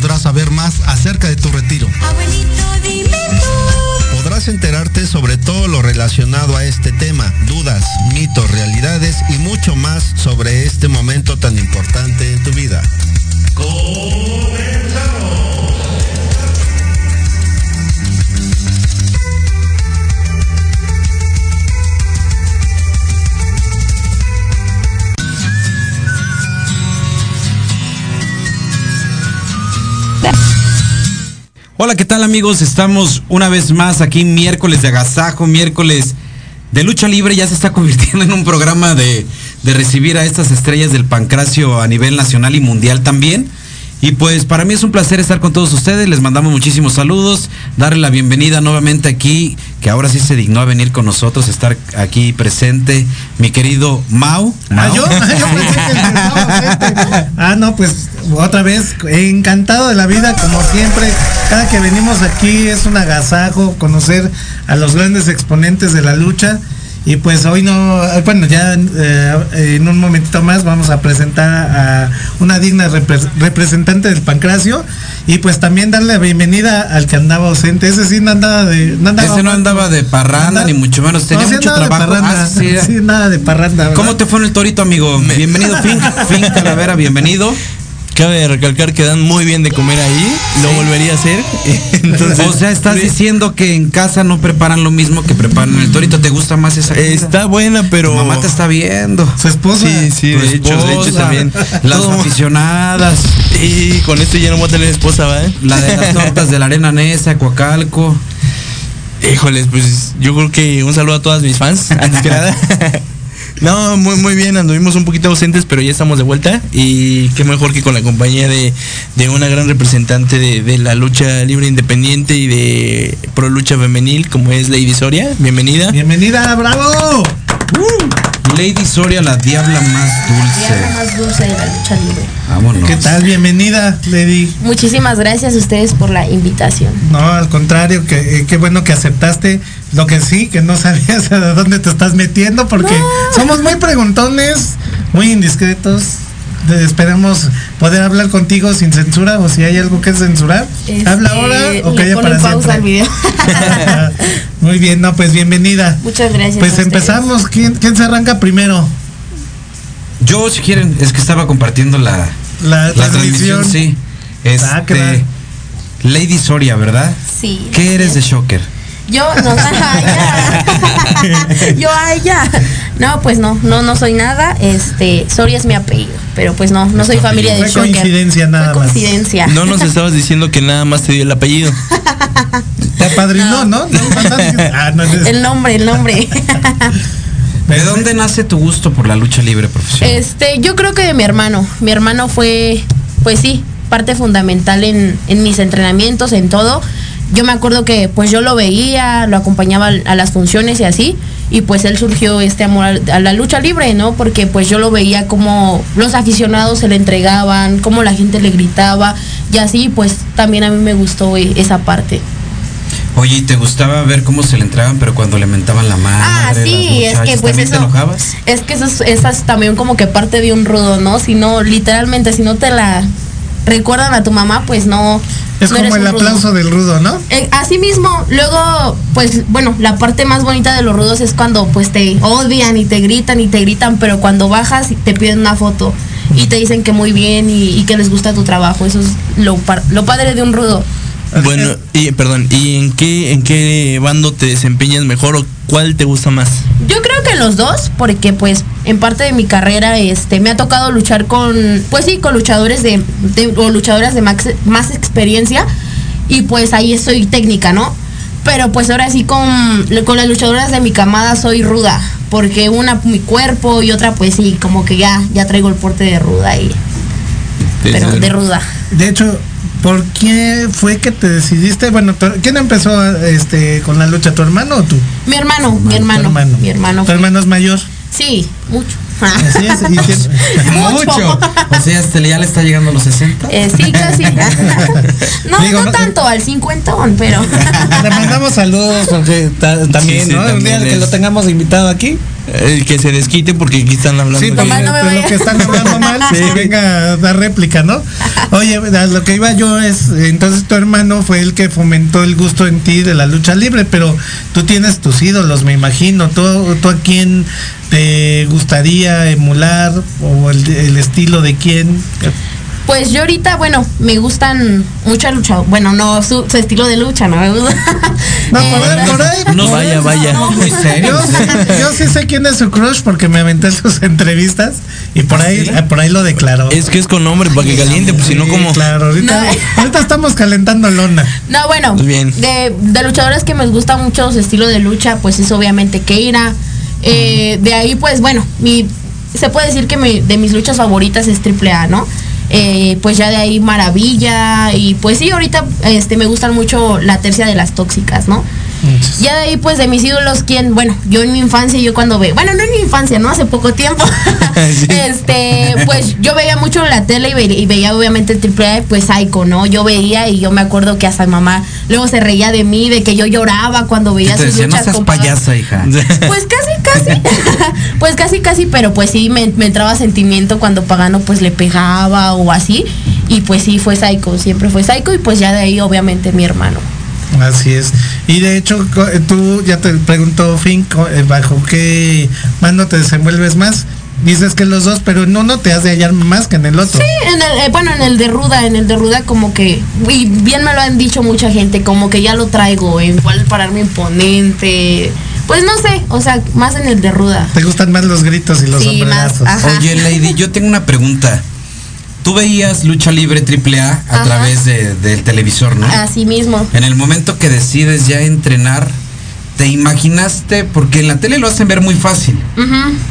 Podrás saber más acerca de tu retiro. Abuelito, dime tú. Podrás enterarte sobre todo lo relacionado a este tema, dudas, mitos, realidades y mucho más sobre este momento tan importante en tu vida. Hola, ¿qué tal amigos? Estamos una vez más aquí miércoles de agasajo, miércoles de lucha libre. Ya se está convirtiendo en un programa de, de recibir a estas estrellas del pancracio a nivel nacional y mundial también. Y pues para mí es un placer estar con todos ustedes. Les mandamos muchísimos saludos, darle la bienvenida nuevamente aquí, que ahora sí se dignó a venir con nosotros, estar aquí presente, mi querido Mau. Ah, yo, yo pensé que frente. Ah, no, pues otra vez, encantado de la vida, como siempre. Cada que venimos aquí es un agasajo conocer a los grandes exponentes de la lucha. Y pues hoy no, bueno, ya eh, en un momentito más vamos a presentar a una digna repre- representante del pancracio. Y pues también darle la bienvenida al que andaba ausente. Ese sí no andaba de. No andaba Ese no andaba de parranda, ni mucho menos, tenía sí mucho trabajo. Ah, sí. Sí, nada de parranda. ¿verdad? ¿Cómo te fue en el torito, amigo? Bienvenido, Fin, Fin Calavera, bienvenido. Cabe recalcar que dan muy bien de comer ahí, lo volvería a hacer. Entonces, O sea, estás diciendo que en casa no preparan lo mismo que preparan en el torito. ¿Te gusta más esa comida? está buena, pero Tu mamá te está viendo. Su esposa. Sí, sí, de hecho, de hecho también. Las Todo- aficionadas. Y con esto ya no voy a tener esposa, ¿va? La de las tortas de la arena Nesa, Coacalco. Híjoles, pues yo creo que un saludo a todas mis fans, antes que nada. No, muy muy bien, anduvimos un poquito ausentes, pero ya estamos de vuelta y qué mejor que con la compañía de, de una gran representante de, de la lucha libre independiente y de pro lucha femenil como es Lady Soria. Bienvenida. Bienvenida, bravo. Lady Soria, la diabla más Diabla dulce. más dulce de la lucha libre. Vámonos. ¿Qué tal? Bienvenida, Lady. Muchísimas gracias a ustedes por la invitación. No, al contrario, que eh, qué bueno que aceptaste. Lo que sí, que no sabías a dónde te estás metiendo, porque somos muy preguntones, muy indiscretos. Esperemos poder hablar contigo sin censura o si hay algo que censurar. Este, Habla ahora o calla para pausa al video. muy bien, no, pues bienvenida. Muchas gracias. Pues empezamos. ¿Quién, quién se arranca primero? Yo, si quieren, es que estaba compartiendo la, La, la transmisión. transmisión, sí. Ah, Este. Lady Soria, ¿verdad? Sí. ¿Qué eres de Shocker? Yo no, ya. Yo a ella. No, pues no, no, no soy nada. Este, Soria es mi apellido, pero pues no, no soy familia de Shocker. coincidencia nada Fue más. coincidencia. No nos estabas diciendo que nada más te dio el apellido. Te apadrinó, ¿no? ¿No? Ah, no, es- El nombre, el nombre. ¿De dónde nace tu gusto por la lucha libre profesional? Este, yo creo que de mi hermano. Mi hermano fue, pues sí, parte fundamental en, en mis entrenamientos, en todo. Yo me acuerdo que pues yo lo veía, lo acompañaba a las funciones y así. Y pues él surgió este amor a la lucha libre, ¿no? Porque pues yo lo veía como los aficionados se le entregaban, como la gente le gritaba. Y así pues también a mí me gustó eh, esa parte. Oye, ¿y te gustaba ver cómo se le entraban, pero cuando le mentaban la mano? Ah, sí, es que pues ¿También eso. te enojabas? Es que eso es, esa es también como que parte de un rudo, ¿no? Si no, literalmente, si no te la recuerdan a tu mamá, pues no. Es no como el rudo. aplauso del rudo, ¿no? Eh, así mismo, luego, pues bueno, la parte más bonita de los rudos es cuando pues te odian y te gritan y te gritan, pero cuando bajas y te piden una foto y te dicen que muy bien y, y que les gusta tu trabajo. Eso es lo, lo padre de un rudo. Bueno, y perdón, ¿y en qué en qué bando te desempeñas mejor o cuál te gusta más? Yo creo que los dos, porque pues en parte de mi carrera este me ha tocado luchar con, pues sí, con luchadores de, de- o luchadoras de max- más experiencia y pues ahí soy técnica, ¿no? Pero pues ahora sí con, con las luchadoras de mi camada soy ruda, porque una mi cuerpo y otra pues sí, como que ya, ya traigo el porte de ruda y pero de ruda. De hecho, ¿por qué fue que te decidiste? Bueno, ¿quién empezó este con la lucha? ¿Tu hermano o tú? Mi hermano, mi Tu hermano, mi hermano. ¿Tu hermano es mayor? Sí, mucho. Así es. y tien- Mucho. O sea, este ya le está llegando a los 60. Eh, sí, casi. no, Digo, no no- tanto, al cincuentón, pero. Le mandamos saludos porque ta- también, Sí, sí, ¿no? Un día también que lo es- tengamos invitado aquí. El que se desquite porque aquí están hablando. Sí, de- porque no lo que están hablando mal, que venga a dar réplica, ¿no? Oye, a lo que iba yo es, entonces tu hermano fue el que fomentó el gusto en ti de la lucha libre, pero tú tienes tus ídolos, me imagino. ¿Tú, tú a quién te gustaría emular o el, el estilo de quién? Pues yo ahorita, bueno, me gustan mucho lucha. Bueno, no su, su estilo de lucha, no me gusta. No, Eh, por ahí, por ahí. No, Vaya, vaya. No, muy serio. Yo, sí- yo sí sé quién es su crush porque me aventé sus entrevistas y por ¿Ah, ahí, sí? eh, por ahí lo declaró. Es que es con nombre para que caliente, pues si no como. Claro, ahorita, No. ahorita estamos calentando lona. No, bueno, Muy bien. De, de luchadores que me gusta mucho su estilo de lucha, pues es obviamente Keira. Eh, de ahí, pues bueno, mi, se puede decir que mi- de mis luchas favoritas es AAA, ¿no? Eh, pues ya de ahí Maravilla y pues sí, ahorita este, me gustan mucho la tercia de las tóxicas, ¿no? Ya de ahí, pues, de mis ídolos, ¿quién? Bueno, yo en mi infancia, yo cuando ve, bueno, no en mi infancia, ¿no? Hace poco tiempo. Sí. Este, pues, yo veía mucho la tele y, ve- y veía obviamente el triple A, pues, Psycho, ¿no? Yo veía y yo me acuerdo que hasta mi mamá luego se reía de mí, de que yo lloraba cuando veía te sus decía, no luchas seas payasa, hija. Pues casi, casi. pues casi, casi, pero pues sí me, me entraba sentimiento cuando Pagano pues le pegaba o así. Y pues sí, fue Psycho, siempre fue Psycho y pues ya de ahí obviamente mi hermano. Así es. Y de hecho, eh, tú ya te preguntó Finn, co- eh, ¿bajo qué mando te desenvuelves más? Dices que los dos, pero en uno te has de hallar más que en el otro. Sí, en el, eh, bueno, en el de Ruda, en el de Ruda como que, y bien me lo han dicho mucha gente, como que ya lo traigo, igual pararme imponente. Pues no sé, o sea, más en el de Ruda. Te gustan más los gritos y los Sí, sombrerazos. Oye, Lady, yo tengo una pregunta. Tú veías lucha libre AAA a Ajá. través de- del televisor, ¿no? Así mismo. En el momento que decides ya entrenar, ¿te imaginaste? Porque en la tele lo hacen ver muy fácil,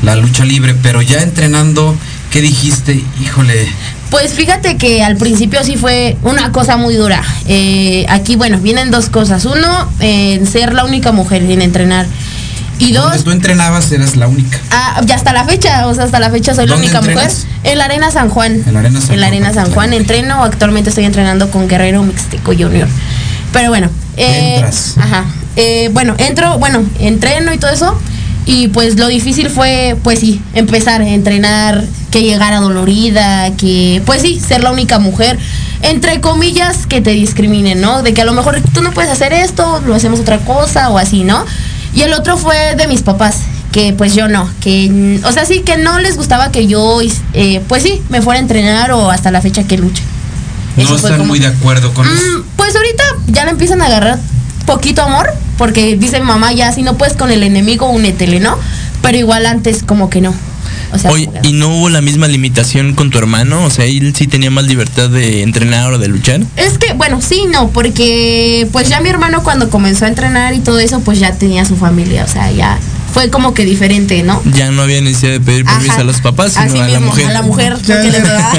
la lucha libre, pero ya entrenando, ¿qué dijiste? Híjole, Pues fíjate que al principio sí fue una cosa muy dura. Eh, aquí, bueno, vienen dos cosas. Uno, en ser la única mujer en entrenar. Y donde dos, tú entrenabas eras la única. ah, ya hasta la fecha, o sea, hasta la fecha soy la ¿Dónde única entrenas? mujer. En la Arena San Juan. En la Arena San En la Juan, Arena San Juan entreno. Actualmente estoy entrenando con Guerrero Mixteco Junior. Pero bueno. eh, Entras. Ajá. Eh, bueno, entro, bueno, entreno y todo eso. Y pues lo difícil fue, pues sí, empezar a entrenar, que llegara dolorida, que, pues sí, ser la única mujer, entre comillas, que te discriminen, ¿no? De que a lo mejor tú no puedes hacer esto, lo hacemos otra cosa o así, ¿no? Y el otro fue de mis papás, que pues yo no, que, o sea, sí, que no les gustaba que yo, eh, pues sí, me fuera a entrenar o hasta la fecha que luche. No Eso están como- muy de acuerdo con eso. Mm, pues ahorita ya le empiezan a agarrar poquito amor, porque dice mamá ya si no puedes con el enemigo únetele, ¿no? Pero igual antes como que no. O sea, Oye, ¿y no hubo la misma limitación con tu hermano? O sea, él sí tenía más libertad de entrenar o de luchar. es que, bueno, sí, no, porque pues ya mi hermano cuando comenzó a entrenar y todo eso, pues ya tenía su familia, o sea, ya fue como que diferente, ¿no? Ya no había necesidad de pedir permiso Ajá. a los papás, sino Así a la mismo, mujer. A la mujer, Ya él, pegaba.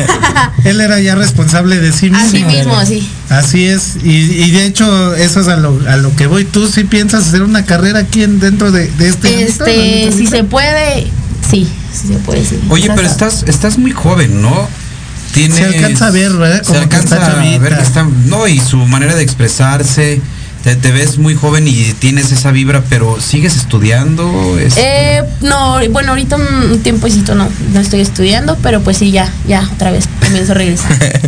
él era ya responsable de sí mismo. Así mismo, sí. Así es, y, y de hecho eso es a lo, a lo que voy. ¿Tú sí piensas hacer una carrera aquí en, dentro de, de este Este, si se puede, sí, sí se puede, sí. Oye, pero estás, estás muy joven, ¿no? Tienes, Se alcanza a ver, ¿verdad? Se Como que alcanza está a ver que está, no, y su manera de expresarse, te, te ves muy joven y tienes esa vibra, pero sigues estudiando. Es- Eh, no, bueno, ahorita un tiempecito no, no estoy estudiando, pero pues sí, ya, ya, otra vez comienzo a regresar.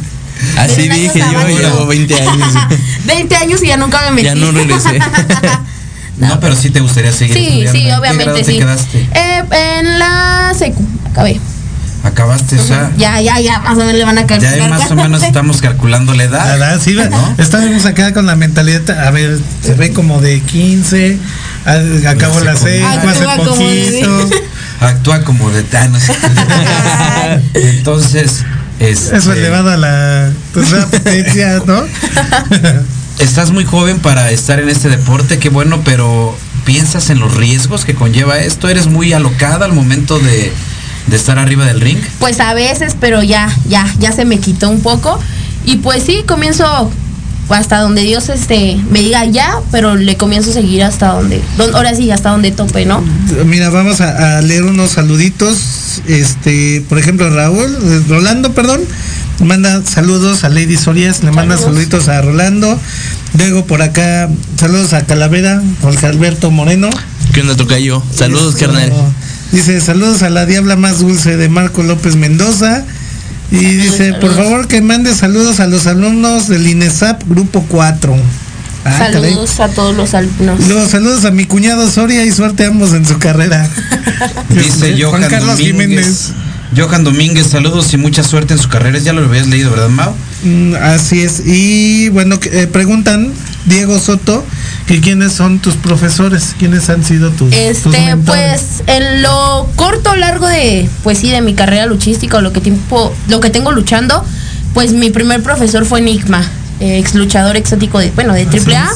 Así dije, yo llevo 20 años. 20 años y ya nunca me metí. Ya no regresé. no, pero sí te gustaría seguir Sí, estudiando. sí, ¿En qué obviamente grado sí. te quedaste? Eh, en la secu, acabé. Acabaste, o sea, Ya, ya, ya, más o menos le van a ya calcular. ahí más o menos estamos calculando la edad. ¿Verdad? Sí, ¿no? estábamos acá con la mentalidad, a ver, se ve como de 15, a- acabó la secundaria. hace Actúa como de- poquito. Actúa como de tanos. Entonces, este, Eso elevado a la pues, la potencia, ¿no? estás muy joven para estar en este deporte, qué bueno, pero piensas en los riesgos que conlleva esto. Eres muy alocada al momento de, de estar arriba del ring? Pues a veces, pero ya, ya, ya se me quitó un poco. Y pues sí, comienzo hasta donde Dios este me diga ya, pero le comienzo a seguir hasta donde, don- ahora sí, hasta donde tope, ¿no? Mira, vamos a, a leer unos saluditos. Este, por ejemplo, Raúl, eh, Rolando, perdón, manda saludos a Lady Sorias, le manda Saludos. saluditos a Rolando. Luego por acá, saludos a Calavera, Jorge Alberto Moreno. ¿Qué onda, tocayo? Saludos, Eso. carnal. Dice, saludos a la diabla más dulce de Marco López Mendoza. Y dice, por favor que mande saludos a los alumnos del INESAP Grupo 4. Ah, caray. Saludos a todos los alumnos. Los saludos a mi cuñado Soria y suerte a ambos en su carrera. Dice Juan Carlos Domínguez. Jiménez. Johan Domínguez, saludos y mucha suerte en su carrera. Ya lo habías leído, ¿verdad, Mau? Mm, Así es. Y bueno, eh, preguntan, Diego Soto, que quiénes son tus profesores, quiénes han sido tus, tus Este, mentores? pues en lo corto largo de, pues sí, de mi carrera luchística o lo que tiempo, lo que tengo luchando, pues mi primer profesor fue Enigma, eh, ex luchador exótico de, bueno, de AAA.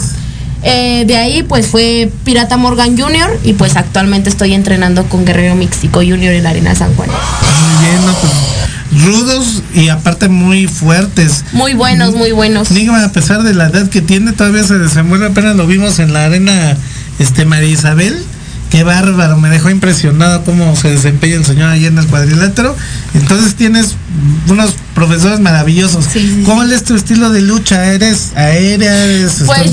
Eh, de ahí pues fue Pirata Morgan Jr. y pues actualmente estoy entrenando con Guerrero Místico Jr. en la Arena San Juan. Muy bien, no, pues, rudos y aparte muy fuertes. Muy buenos, muy buenos. Enigma, a pesar de la edad que tiene, todavía se desenvuelve. Apenas lo vimos en la arena este María Isabel. Qué bárbaro, me dejó impresionado cómo se desempeña el señor allá en el cuadrilátero. Entonces tienes unos profesores maravillosos. Sí, sí, sí. ¿Cuál es tu estilo de lucha? ¿Eres aérea? ¿Eres Pues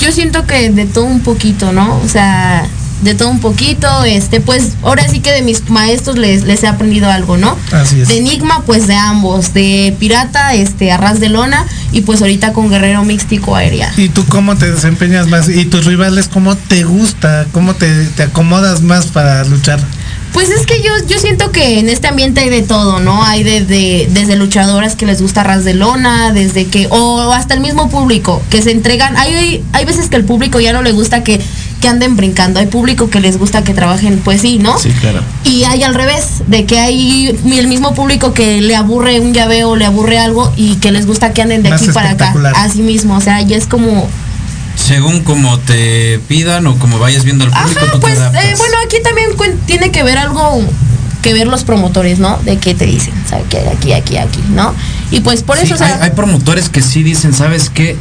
yo siento que de todo un poquito, ¿no? O sea, de todo un poquito, este, pues ahora sí que de mis maestros les, les he aprendido algo, ¿no? Así es. De Enigma, pues de ambos, de Pirata, este, Arras de Lona, y pues ahorita con Guerrero Místico Aérea. ¿Y tú cómo te desempeñas más? ¿Y tus rivales cómo te gusta? ¿Cómo te, te acomodas más para luchar? Pues es que yo, yo siento que en este ambiente hay de todo, ¿no? Hay desde, desde luchadoras que les gusta ras de lona, desde que, o hasta el mismo público, que se entregan. Hay, hay veces que el público ya no le gusta que, que anden brincando, hay público que les gusta que trabajen, pues sí, ¿no? Sí, claro. Y hay al revés, de que hay el mismo público que le aburre un llaveo, le aburre algo y que les gusta que anden de Más aquí para acá. Así mismo, o sea, ya es como, Según como te pidan o como vayas viendo al público, Ajá, tú pues te eh, bueno, aquí también tiene que ver algo que ver los promotores, ¿no? De qué te dicen, ¿sabes? Que aquí, aquí, aquí, ¿no? Y pues por Sí, eso, o sea, hay, hay promotores que sí dicen, ¿sabes qué?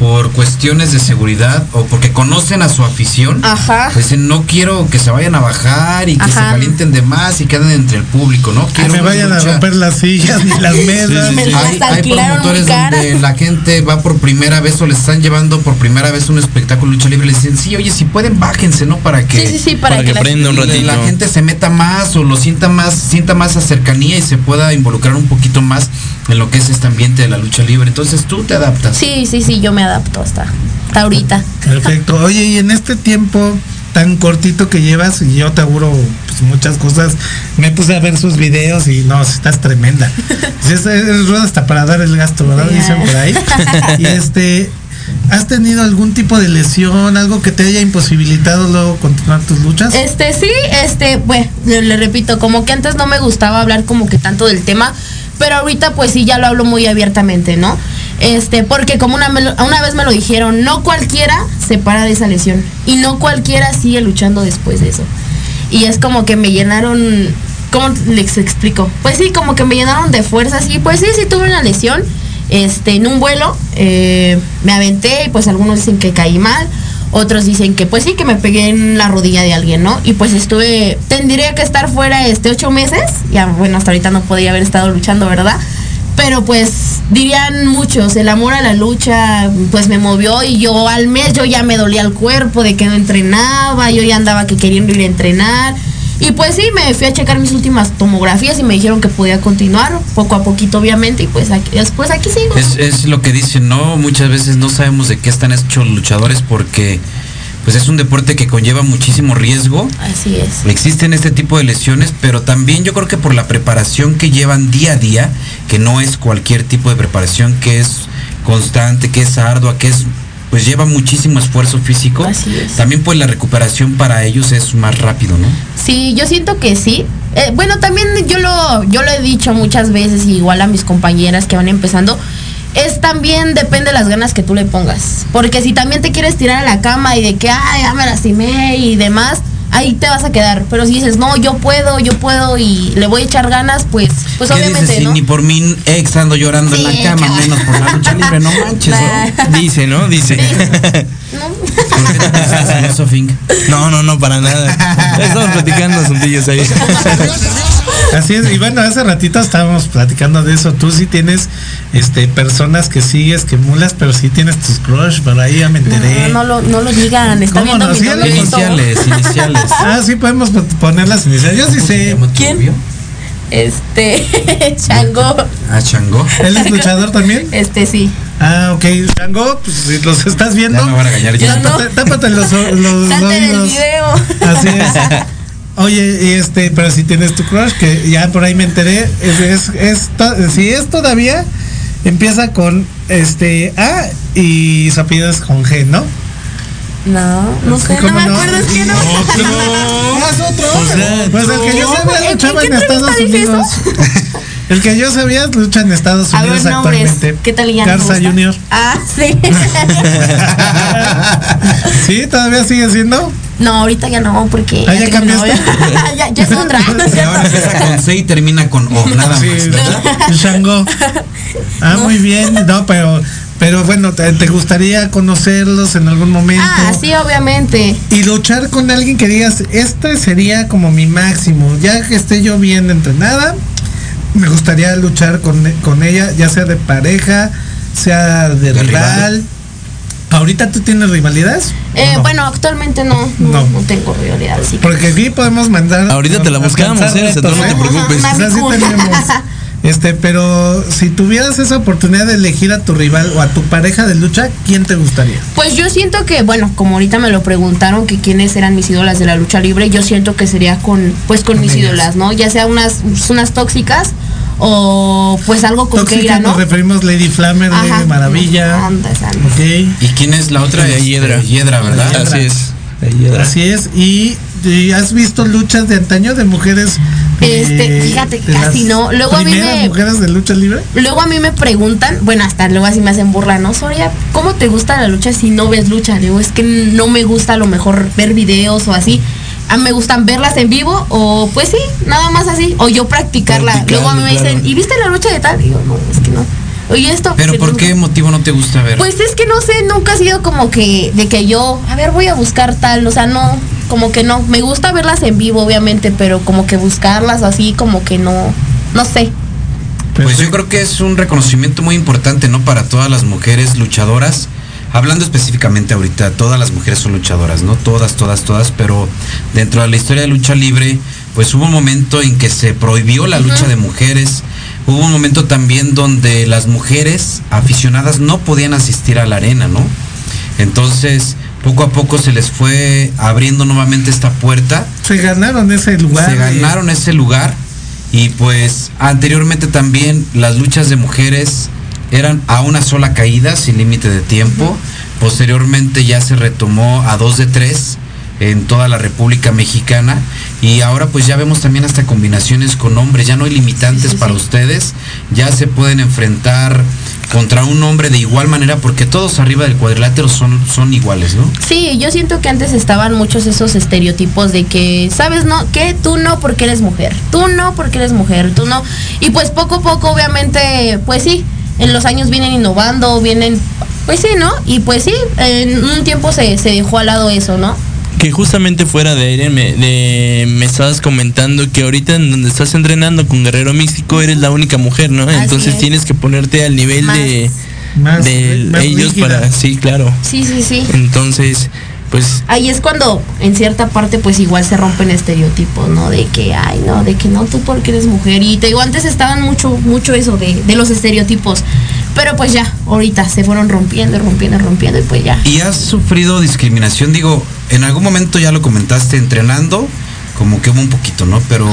Por cuestiones de seguridad o porque conocen a su afición, Ajá. dicen, no quiero que se vayan a bajar y que se calienten de más y queden entre el público, ¿no? Que Quiero me una vayan a romper las sillas ni las mesas. Me Hay, hay promotores donde la gente va por primera vez o le están llevando por primera vez un espectáculo de lucha libre y le dicen, sí, oye, si pueden, bájense, ¿no? Para que, sí, sí, sí, para, para que la- prenda un la- ratito. la gente se meta más o lo sienta más, sienta más a cercanía y se pueda involucrar un poquito más en lo que es este ambiente de la lucha libre. Entonces tú te adaptas. Sí, sí, sí, yo me adapto hasta, hasta ahorita. Perfecto. Oye, y en este tiempo tan cortito que llevas, y yo te auguro pues, muchas cosas, me puse a ver sus videos y no, estás tremenda. Es, es rueda hasta para dar el gasto, ¿verdad? Ya. Dicen por ahí. Y este, ¿has tenido algún tipo de lesión, algo que te haya imposibilitado luego continuar tus luchas? Este, sí, este, bueno, le, le repito, como que antes no me gustaba hablar como que tanto del tema, pero ahorita pues sí ya lo hablo muy abiertamente, ¿no? Este, porque como una, una vez me lo dijeron, no cualquiera se para de esa lesión y no cualquiera sigue luchando después de eso. Y es como que me llenaron, ¿cómo les explico? Pues sí, como que me llenaron de fuerzas y pues sí, sí tuve una lesión, este, en un vuelo, eh, me aventé y pues algunos dicen que caí mal, otros dicen que pues sí, que me pegué en la rodilla de alguien, ¿no? Y pues estuve, tendría que estar fuera este ocho meses, ya bueno, hasta ahorita no podría haber estado luchando, ¿verdad? Pero pues dirían muchos, el amor a la lucha pues me movió y yo al mes yo ya me dolía el cuerpo de que no entrenaba, yo ya andaba que queriendo ir a entrenar. Y pues sí, me fui a checar mis últimas tomografías y me dijeron que podía continuar poco a poquito obviamente y pues aquí, después aquí sigo. Es, es lo que dicen, ¿no? Muchas veces no sabemos de qué están hechos los luchadores porque pues es un deporte que conlleva muchísimo riesgo. Así es. Existen este tipo de lesiones, pero también yo creo que por la preparación que llevan día a día, que no es cualquier tipo de preparación, que es constante, que es ardua, que es pues lleva muchísimo esfuerzo físico. Así es. También pues la recuperación para ellos es más rápido, ¿no? Sí, yo siento que sí. Eh, bueno, también yo lo, yo lo he dicho muchas veces, igual a mis compañeras que van empezando, es también depende de las ganas que tú le pongas. Porque si también te quieres tirar a la cama y de que, ay, ya me lastimé y demás, ahí te vas a quedar. Pero si dices, no, yo puedo, yo puedo y le voy a echar ganas, pues, pues ¿Qué obviamente, dices? Si ¿no? ni por mi ex ando llorando en la cama, menos por la lucha libre, no manches. Dice, ¿no? Dice. ¿Por No, no, no, para nada. Estamos platicando asuntillos ahí. Así es, y bueno, hace ratito estábamos platicando de eso. Tú sí tienes este personas que sigues, que mulas, pero sí tienes tus crush, por ahí ya me enteré. No, no lo, no lo digan, está ¿Cómo viendo no? mi Sí, novio le- esto. Iniciales, iniciales. Ah, sí podemos poner las iniciales. Yo sí sé. ¿Quién? Este, Chango. Ah, Chango. ¿Él es luchador también? Este sí. Ah, ok. Chango, pues si los estás viendo. Ya me van a regañar ya. Yo no. Tápate, tápate los, los oídos. video. Así es. Oye, y este, pero si tienes tu crush, que ya por ahí me enteré, es, es, es to- si es todavía, empieza con este A y su apellido es con G, ¿no? No, no sé, no ¿Cómo me no? acuerdo, es que no. Otro. O sea, pues el que yo sabía ¿En- en luchaba qué en Estados Unidos. El que yo sabía lucha en Estados A Unidos ver, nombres. actualmente. ¿Qué tal ya? Garza Junior. Ah, sí. sí, todavía sigue siendo. No, ahorita ya no, porque. Ah, ¿ya cambiaste? novia. ya, ya es otra. ¿no es Y ahora empieza con C y termina con O, nada Sí, más. ¿verdad? Shango. Ah, muy bien. No, pero, pero bueno, ¿te, te gustaría conocerlos en algún momento? Ah, sí, obviamente. Y luchar con alguien que digas, este sería como mi máximo. Ya que esté yo bien entrenada, me gustaría luchar con, con ella, ya sea de pareja, sea de, ¿De rival. rival? ¿Ahorita tú tienes rivalidades? Eh. Bueno, actualmente no, no, No. no tengo rivalidad, así que. Porque aquí podemos mandar. Ahorita te la buscamos, ¿eh? No te preocupes. Ajá, O sea, sí Cool. tenemos. Este, pero si tuvieras esa oportunidad de elegir a tu rival o a tu pareja de lucha, ¿quién te gustaría? Pues yo siento que, bueno, como ahorita me lo preguntaron que quiénes eran mis ídolas de la lucha libre, yo siento que sería con, pues con mis ellas. ídolas, ¿no? Ya sea unas, unas tóxicas o pues algo con Tóxica Keira, ¿no? nos referimos Lady Flammer, Ajá. Lady Maravilla. Andas, andas. Ok. ¿Y quién es la otra? Este, Hiedra. Hiedra, ¿verdad? Así es. Así es. Y, y has visto luchas de antaño de mujeres. Este, fíjate, de casi las no. Luego a mí me- mujeres de lucha libre? Luego a mí me preguntan, bueno, hasta luego así me hacen burla, ¿no? Soria, ¿cómo te gusta la lucha si no ves lucha? Le digo, es que no me gusta a lo mejor ver videos o así. A mí me gustan verlas en vivo o pues sí, nada más así. O yo practicarla. Luego a mí me dicen, claro. ¿y viste la lucha de tal? Y yo, no, es que no. Oye, esto. Pero que ¿por nunca- qué motivo no te gusta ver? Pues es que no sé, nunca ha sido como que de que yo, a ver, voy a buscar tal, o sea, no, como que no. Me gusta verlas en vivo, obviamente, pero como que buscarlas así, como que no, no sé. Pues yo creo que es un reconocimiento muy importante, ¿no? Para todas las mujeres luchadoras. Hablando específicamente ahorita, todas las mujeres son luchadoras, ¿no? Todas, todas, todas, pero dentro de la historia de lucha libre, pues hubo un momento en que se prohibió la lucha de mujeres. Hubo un momento también donde las mujeres aficionadas no podían asistir a la arena, ¿no? Entonces, poco a poco se les fue abriendo nuevamente esta puerta Se ganaron ese lugar. se ganaron ese lugar y pues anteriormente también las luchas de mujeres eran a una sola caída sin límite de tiempo. Posteriormente ya se retomó a dos de tres en toda la República Mexicana y ahora pues ya vemos también hasta combinaciones con hombres, ya no hay limitantes Sí, sí, para sí. ustedes, ya se pueden enfrentar contra un hombre de igual manera porque todos arriba del cuadrilátero son, son iguales, ¿no? Sí, yo siento que antes estaban muchos esos estereotipos de que, ¿sabes, no? Que tú no porque eres mujer, tú no porque eres mujer, tú no. Y pues poco a poco, obviamente, pues sí, en los años vienen innovando, vienen, pues sí, ¿no? Y pues sí, en un tiempo se, se dejó al lado eso, ¿no? Que justamente fuera de aire me, de- me estabas comentando que ahorita en donde estás entrenando con Guerrero Místico eres la única mujer, ¿no? Así Entonces es. tienes que ponerte al nivel Más. de, Más- de más ellos rígida. para... Sí, claro. Sí, sí, sí. Entonces, pues Ahí es cuando en cierta parte pues igual se rompen estereotipos, ¿no? De que, ay, no, de que no, tú porque eres mujer. Y te digo, antes estaban mucho, mucho eso de, de los estereotipos. Pero pues ya, ahorita se fueron rompiendo, rompiendo, rompiendo y pues ya. ¿Y has sufrido discriminación? Digo, en algún momento ya lo comentaste entrenando, como que hubo un poquito, ¿no? Pero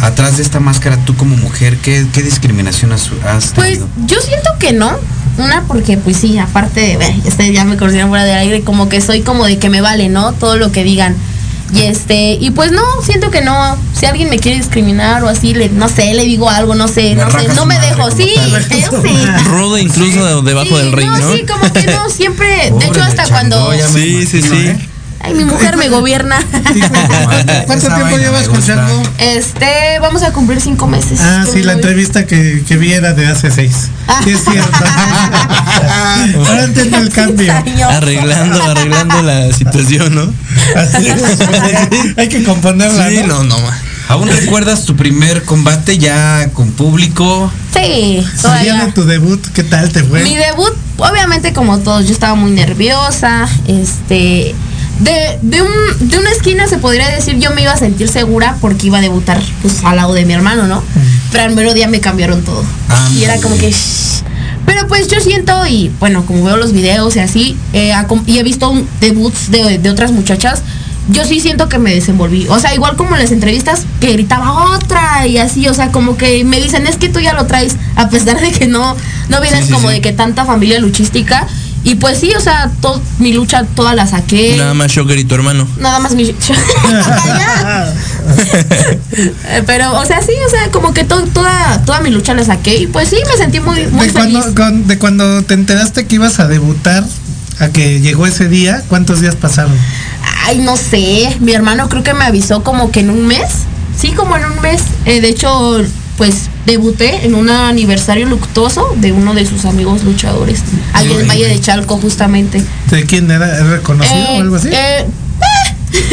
atrás de esta máscara, tú como mujer, ¿qué, qué discriminación has, has Pues tenido? yo siento que no. Una porque pues sí, aparte de, ve, este ya me consideran fuera del aire, como que soy como de que me vale, ¿no? Todo lo que digan. Y este, y pues no, siento que no. Si alguien me quiere discriminar o así, le, no sé, le digo algo, no sé, Me no sé, no me madre dejo, sí, yo sí. rudo incluso debajo Sí, del ring, ¿no? sí, como que no, siempre, de hecho hasta Chango, cuando... Sí, sí, sí. ¿eh? Ay, mi mujer me gobierna. ¿Cuánto tiempo llevas con. Chango? Este, vamos a cumplir cinco meses. Ah, sí, la entrevista que, que vi era de hace seis. Sí, es cierto. Ahora entiendo el cambio. Arreglando, arreglando la situación, ¿no? Así es. Hay que componerla. Sí, ¿no? no. ¿Aún recuerdas tu primer combate ya con público? Sí, todavía. de tu debut, ¿qué tal te fue? Mi debut, obviamente como todos, yo estaba muy nerviosa, este, de, de, un, de una esquina se podría decir yo me iba a sentir segura porque iba a debutar pues al lado de mi hermano, ¿no? Pero al mero día me cambiaron todo. Y era como que... shh. Pero pues yo siento y bueno, como veo los videos y así, eh, y he visto un- debuts de, de otras muchachas, yo sí siento que me desenvolví. O sea, igual como en las entrevistas que gritaba otra y así, o sea, como que me dicen, es que tú ya lo traes, a pesar de que no, no vienes Sí, sí, como sí. de que tanta familia luchística. Y pues sí, o sea, to- mi lucha toda la saqué. Nada más Shocker y tu hermano. Nada más mi. Ya. Eh, Pero, o sea, sí, o sea, como que to- toda, toda mi lucha la saqué. Y pues sí, me sentí muy, muy de, feliz. cuando, con- de cuando te enteraste que ibas a debutar a que llegó ese día, ¿cuántos días pasaron? Ay, no sé. Mi hermano creo que me avisó como que en un mes. Sí, como en un mes. Eh, de hecho, pues debuté en un aniversario luctuoso de uno de sus amigos luchadores. Ahí en el Valle de Chalco, justamente. ¿De quién era? ¿Es reconocido Eh, o algo así? eh,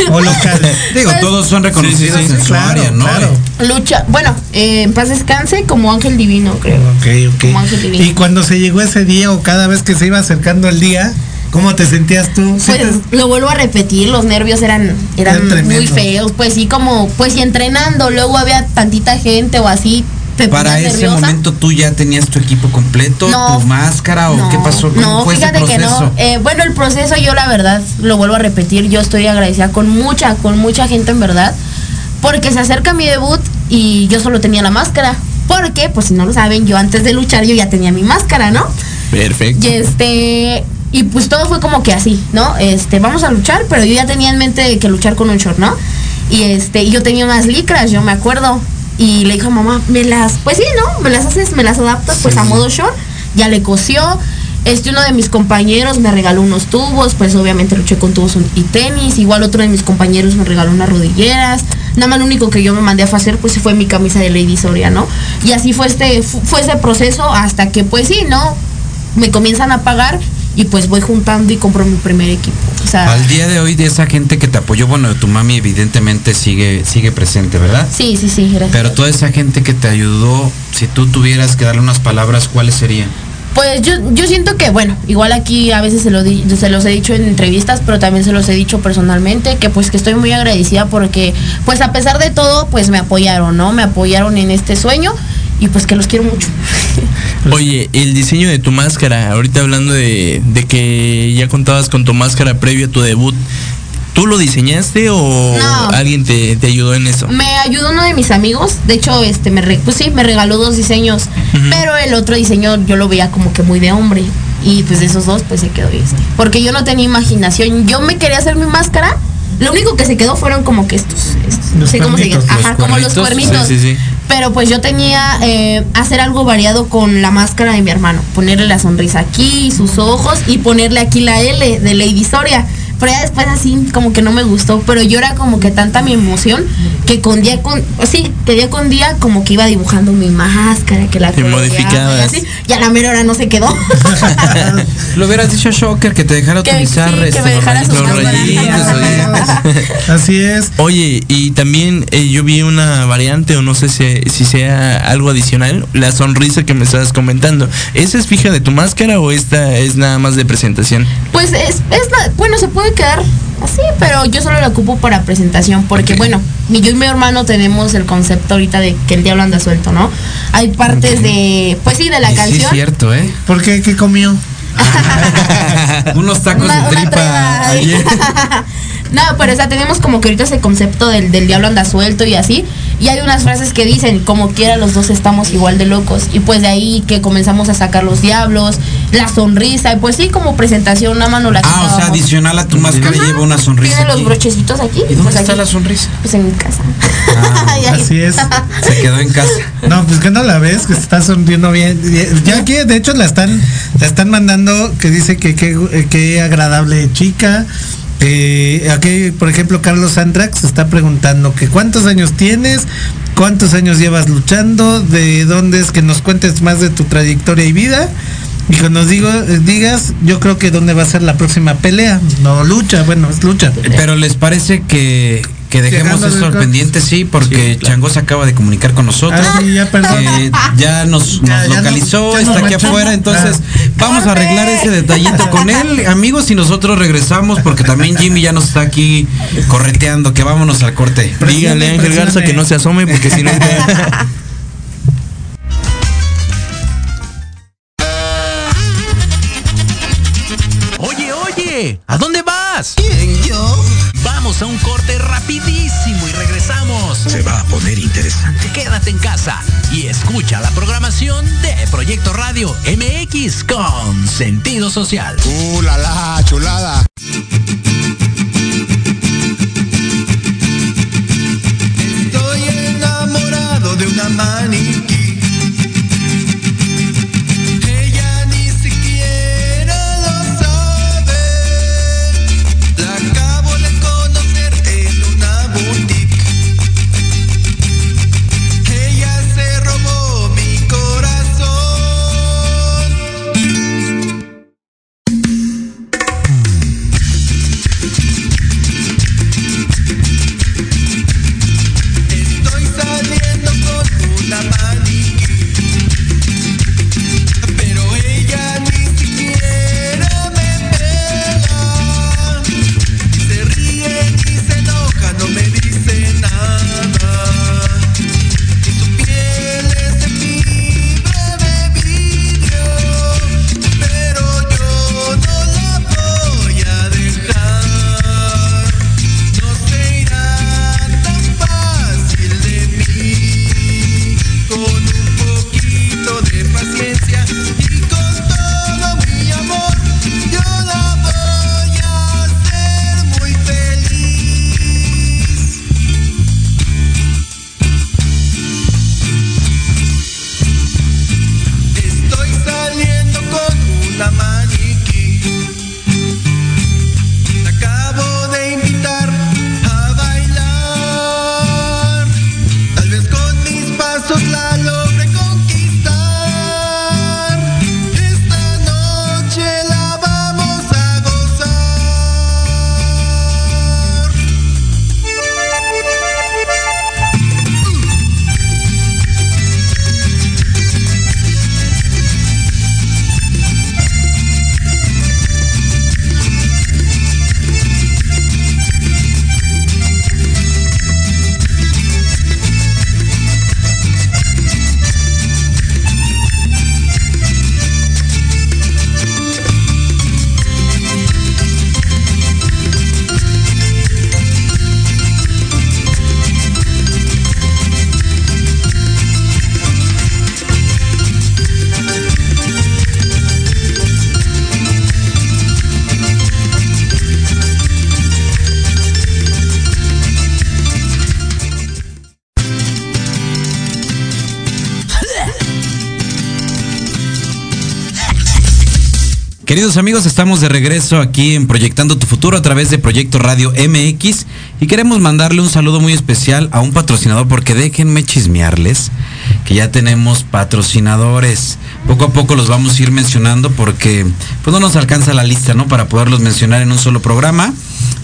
¿O local? Digo, Pues- todos son reconocidos Sí, sí, sí, en su claro, área, ¿no? claro. lucha. Bueno, eh, en paz descanse como Ángel Divino, creo. Ok, ok. Como Ángel Divino. Y cuando se llegó ese día o cada vez que se iba acercando el día, ¿cómo te sentías tú? ¿Sí Pues te- lo vuelvo a repetir, los nervios eran, eran muy feos, pues sí, como, pues sí, entrenando, luego había tantita gente o así, te Para ese nerviosa. momento tú ya tenías tu equipo completo, No. tu máscara o No, qué pasó, ¿Cómo No, fue ese fíjate que no. Eh, bueno, el proceso yo la verdad, lo vuelvo a repetir, yo estoy agradecida con mucha, con mucha gente en verdad, porque se acerca mi debut y yo solo tenía la máscara. Porque, pues si no lo saben, yo antes de luchar yo ya tenía mi máscara, ¿no? Perfecto. Y este, y pues todo fue como que así, ¿no? Este, vamos a luchar, pero yo ya tenía en mente que luchar con un short, ¿no? Y este, y yo tenía unas licras, yo me acuerdo. Y le dijo a mamá, me las, pues sí, ¿no? Me las haces, me las adaptas pues a modo short. Ya le cosió. Este, uno de mis compañeros me regaló unos tubos, pues obviamente luché con tubos y tenis. Igual otro de mis compañeros me regaló unas rodilleras. Nada más lo único que yo me mandé a hacer pues fue mi camisa de Lady Soria, ¿no? Y así fue este, fu- fue ese proceso hasta que pues sí, ¿no? me comienzan a pagar y pues voy juntando y compro mi primer equipo. O sea, Al día de hoy de esa gente que te apoyó, bueno, tu mami evidentemente sigue sigue presente, ¿verdad? sí, sí, sí, gracias. Pero toda esa gente que te ayudó, si tú tuvieras que darle unas palabras, ¿cuáles serían? Pues yo, yo siento que, bueno, igual aquí a veces se, lo di- se los he dicho en entrevistas, pero también se los he dicho personalmente, que pues que estoy muy agradecida porque, pues a pesar de todo, pues me apoyaron, ¿no? Me apoyaron en este sueño y pues que los quiero mucho. Oye, el diseño de tu máscara, ahorita hablando de, de que ya contabas con tu máscara previo a tu debut, ¿tú lo diseñaste o No. alguien te, te ayudó en eso? Me ayudó uno de mis amigos, de hecho, este, me re- pues sí, me regaló dos diseños, pero el otro diseño yo lo veía como que muy de hombre. Y pues de esos dos, pues se quedó este. Porque yo no tenía imaginación. Yo me quería hacer mi máscara. Lo único que se quedó fueron como que estos. estos, no sé cómo se llaman. Ajá, los como los cuernitos. cuernitos. Sí, sí, sí. Pero pues yo tenía eh, hacer algo variado con la máscara de mi hermano. Ponerle la sonrisa aquí, sus ojos y ponerle aquí la L de Lady Soria. Pero ya después así como que no me gustó. Pero yo era como que tanta mi emoción que con día con, sí, que día con día como que iba dibujando mi máscara, que la Te coloreaba y modificabas. así. Y a la mera hora no se quedó. Lo hubieras dicho a Shocker que te dejara Que utilizar sí, que este, me dejara los su Los rayitos, rayitos, oye. Así es. Oye, y también eh, yo vi una variante, o no sé si, si sea algo adicional, la sonrisa que me estabas comentando. ¿Esa es fija de tu máscara o esta es nada más de presentación? Pues es, es bueno, se puede quedar así, pero yo solo la ocupo para presentación, porque bueno, mi, yo y mi hermano tenemos el concepto ahorita de que el diablo anda suelto, ¿no? Hay partes de, pues sí, de la Y sí, canción. es cierto, ¿eh? ¿Por qué? ¿Qué comió? Unos tacos Una- de tripa ayer. no, pero o sea, tenemos como que ahorita ese concepto del, del diablo anda suelto y así. Y hay unas frases que dicen, como quiera los dos estamos igual de locos. Y pues de ahí que comenzamos a sacar los diablos, la sonrisa, y pues sí, como presentación, una mano la Ah, o sea, adicional a tu máscara Ajá. lleva una sonrisa. Tiene los aquí. brochecitos aquí. ¿Y dónde pues está aquí. la sonrisa? Pues en mi casa. Ah, Así es. Se quedó en casa. No, pues que no la ves, que se está sonriendo bien. Ya que de hecho la están, la están mandando, que dice que qué que agradable chica, Eh, aquí, por ejemplo, Carlos Andrax está preguntando que cuántos años tienes, cuántos años llevas luchando, de dónde es que nos cuentes más de tu trayectoria y vida. Y nos digo, digas, yo creo que dónde va a ser la próxima pelea. No lucha, bueno, es lucha. Pero les parece que, que dejemos eso al pendiente, sí, porque Chango se acaba de comunicar con nosotros. Ah, sí, ya, perdón. Eh, ya nos, Ya, nos ya localizó, está nos aquí manchamos. afuera, entonces Ah. vamos a arreglar ese detallito con él, amigos, y nosotros regresamos porque también Jimmy ya nos está aquí correteando, que vámonos al corte. Díganle a Ángel Garza que no se asome porque si no... MX con sentido social. Uh, la la, chulada. Queridos amigos, estamos de regreso aquí en Proyectando tu Futuro a través de Proyecto Radio MX y queremos mandarle un saludo muy especial a un patrocinador porque déjenme chismearles que ya tenemos patrocinadores. Poco a poco los vamos a ir mencionando porque pues no nos alcanza la lista, ¿no? Para poderlos mencionar en un solo programa.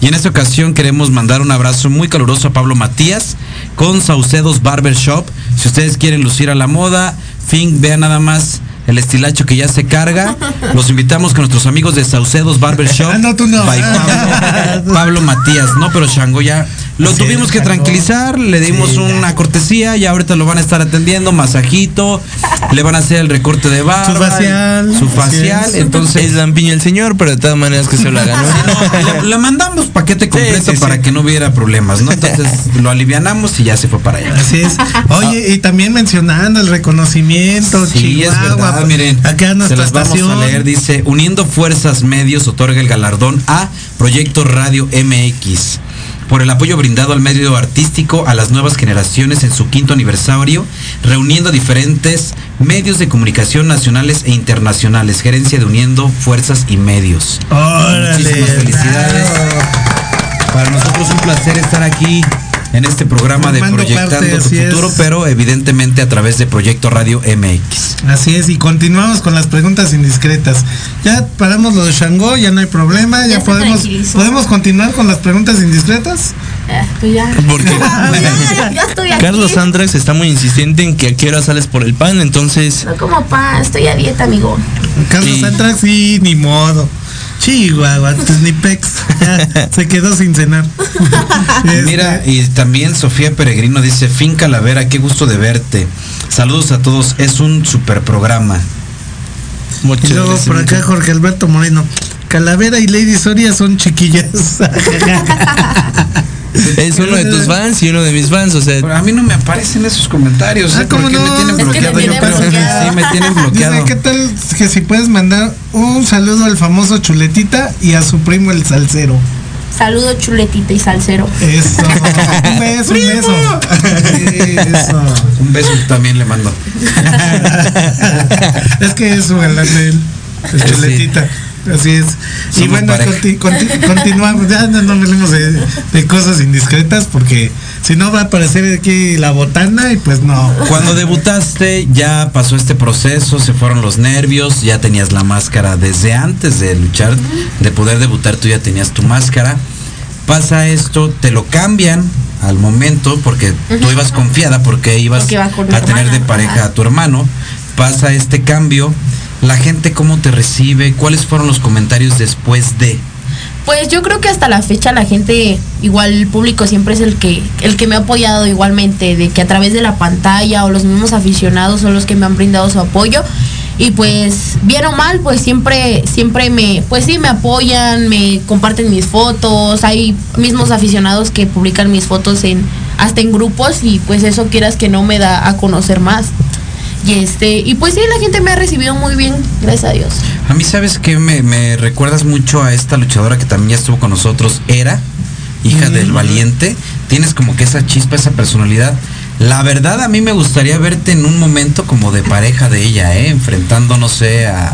Y en esta ocasión queremos mandar un abrazo muy caluroso a Pablo Matías con Saucedos Barber Shop. Si ustedes quieren lucir a la moda, fin, vean nada más el estilacho que ya se carga. Los invitamos con nuestros amigos de Saucedos Barber Shop. Ah, no, tú no. by Pablo, Pablo Matías, no, pero Chango ya. Lo Así tuvimos es, que tranquilizar, le dimos Sí, una ya. cortesía y ahorita lo van a estar atendiendo, masajito, le van a hacer el recorte de barba, Su facial. su facial, es. entonces Es lampiño el señor, pero de todas maneras que se lo haga, ¿no? le, le mandamos paquete completo sí, para sí. que no hubiera problemas, ¿no? Entonces lo alivianamos y ya se fue para allá. Así es. Oye, y también mencionando el reconocimiento, Sí, es Chihuahua, verdad, pues, miren. Acá se nuestra las vamos estación. a leer, dice, uniendo fuerzas medios otorga el galardón a Proyecto Radio MX por el apoyo brindado al medio artístico a las nuevas generaciones en su quinto aniversario, reuniendo diferentes medios de comunicación nacionales e internacionales, gerencia de Uniendo Fuerzas y Medios. Órale, Muchísimas felicidades. bravo. Para nosotros un placer estar aquí en este programa de Proyectando parte, tu futuro, es. pero evidentemente a través de Proyecto Radio MX. Así es, y continuamos con las preguntas indiscretas. Ya paramos lo de Shango, ya no hay problema, ya, podemos podemos continuar con las preguntas indiscretas. Ah, pues ya. Porque ya, ya estoy aquí. Carlos Andrax está muy insistente en que a qué hora sales por el pan, entonces No como pan, estoy a dieta, amigo. Carlos Sí. Antrax, sí, ni modo. Chihuahua, ni pex. Ya, se quedó sin cenar. Este, Mira, y también Sofía Peregrino dice, Fin Calavera, qué gusto de verte. Saludos a todos, es un super programa. y muchas luego gracias, por acá Jorge Alberto Moreno. Calavera y Lady Soria son chiquillas. es uno de tus fans y uno de mis fans, o sea, Pero a mí no me aparecen esos comentarios, Ah. ¿cómo no? me tienen Es que yo creo. bloqueado. Sí, me tienen bloqueado. Dice, ¿qué tal que si puedes mandar un saludo al famoso Chuletita y a su primo el salsero? Saludo chuletita y salsero. Eso. un beso, un beso. Eso. Un beso también le mando. es que es su galán de él, el Sí. Así es. y bueno, pareja. conti- conti- continuamos. Ya no, no hablemos de, de cosas indiscretas porque si no va a aparecer aquí la botana y pues no. Cuando debutaste ya pasó este proceso, se fueron los nervios, ya tenías la máscara desde antes de luchar, de poder debutar tú ya tenías tu máscara. Pasa esto, te lo cambian al momento porque tú ibas confiada porque ibas Porque iba a tener de pareja a tu hermano. Pasa este cambio, la gente cómo te recibe, cuáles fueron los comentarios después de. Pues yo creo que hasta la fecha la gente, igual el público siempre es el que, el que me ha apoyado igualmente, de que a través de la pantalla o los mismos aficionados son los que me han brindado su apoyo. Y pues, bien o mal, pues siempre, siempre me, pues sí, me apoyan, me comparten mis fotos, hay mismos aficionados que publican mis fotos en, hasta en grupos y pues eso quieras que no me da a conocer más. Y este, y pues sí, la gente me ha recibido muy bien, gracias a Dios. A mí, ¿sabes qué? Me, me recuerdas mucho a esta luchadora que también ya estuvo con nosotros, Era, hija del valiente. Tienes como que esa chispa, esa personalidad. La verdad, a mí me gustaría verte en un momento como de pareja de ella, ¿eh? Enfrentando, no sé, a.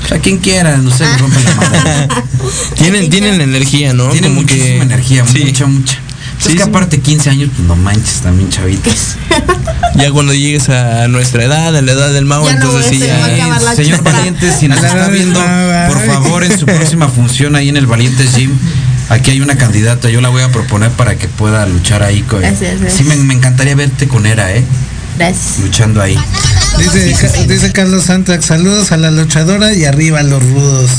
pues, a quien quiera, no sé, le rompen la madre. tienen, tienen la energía, ¿no? Tiene Como muchísima que- energía, sí. mucha, mucha. Sí, es que sí. aparte 15 años, pues no manches, también chavitas. Ya cuando llegues a nuestra edad, a la edad del mago, Ya no, entonces sí ya. Señor chispa. Valiente, si nos está viendo, por favor, en su próxima función ahí en el Valiente Gym, aquí hay una candidata, yo la voy a proponer para que pueda luchar ahí con Sí, me, me encantaría verte con Era, ¿eh? Gracias. Luchando ahí. Dice, dice Carlos Santrax, saludos a la luchadora y arriba a los rudos.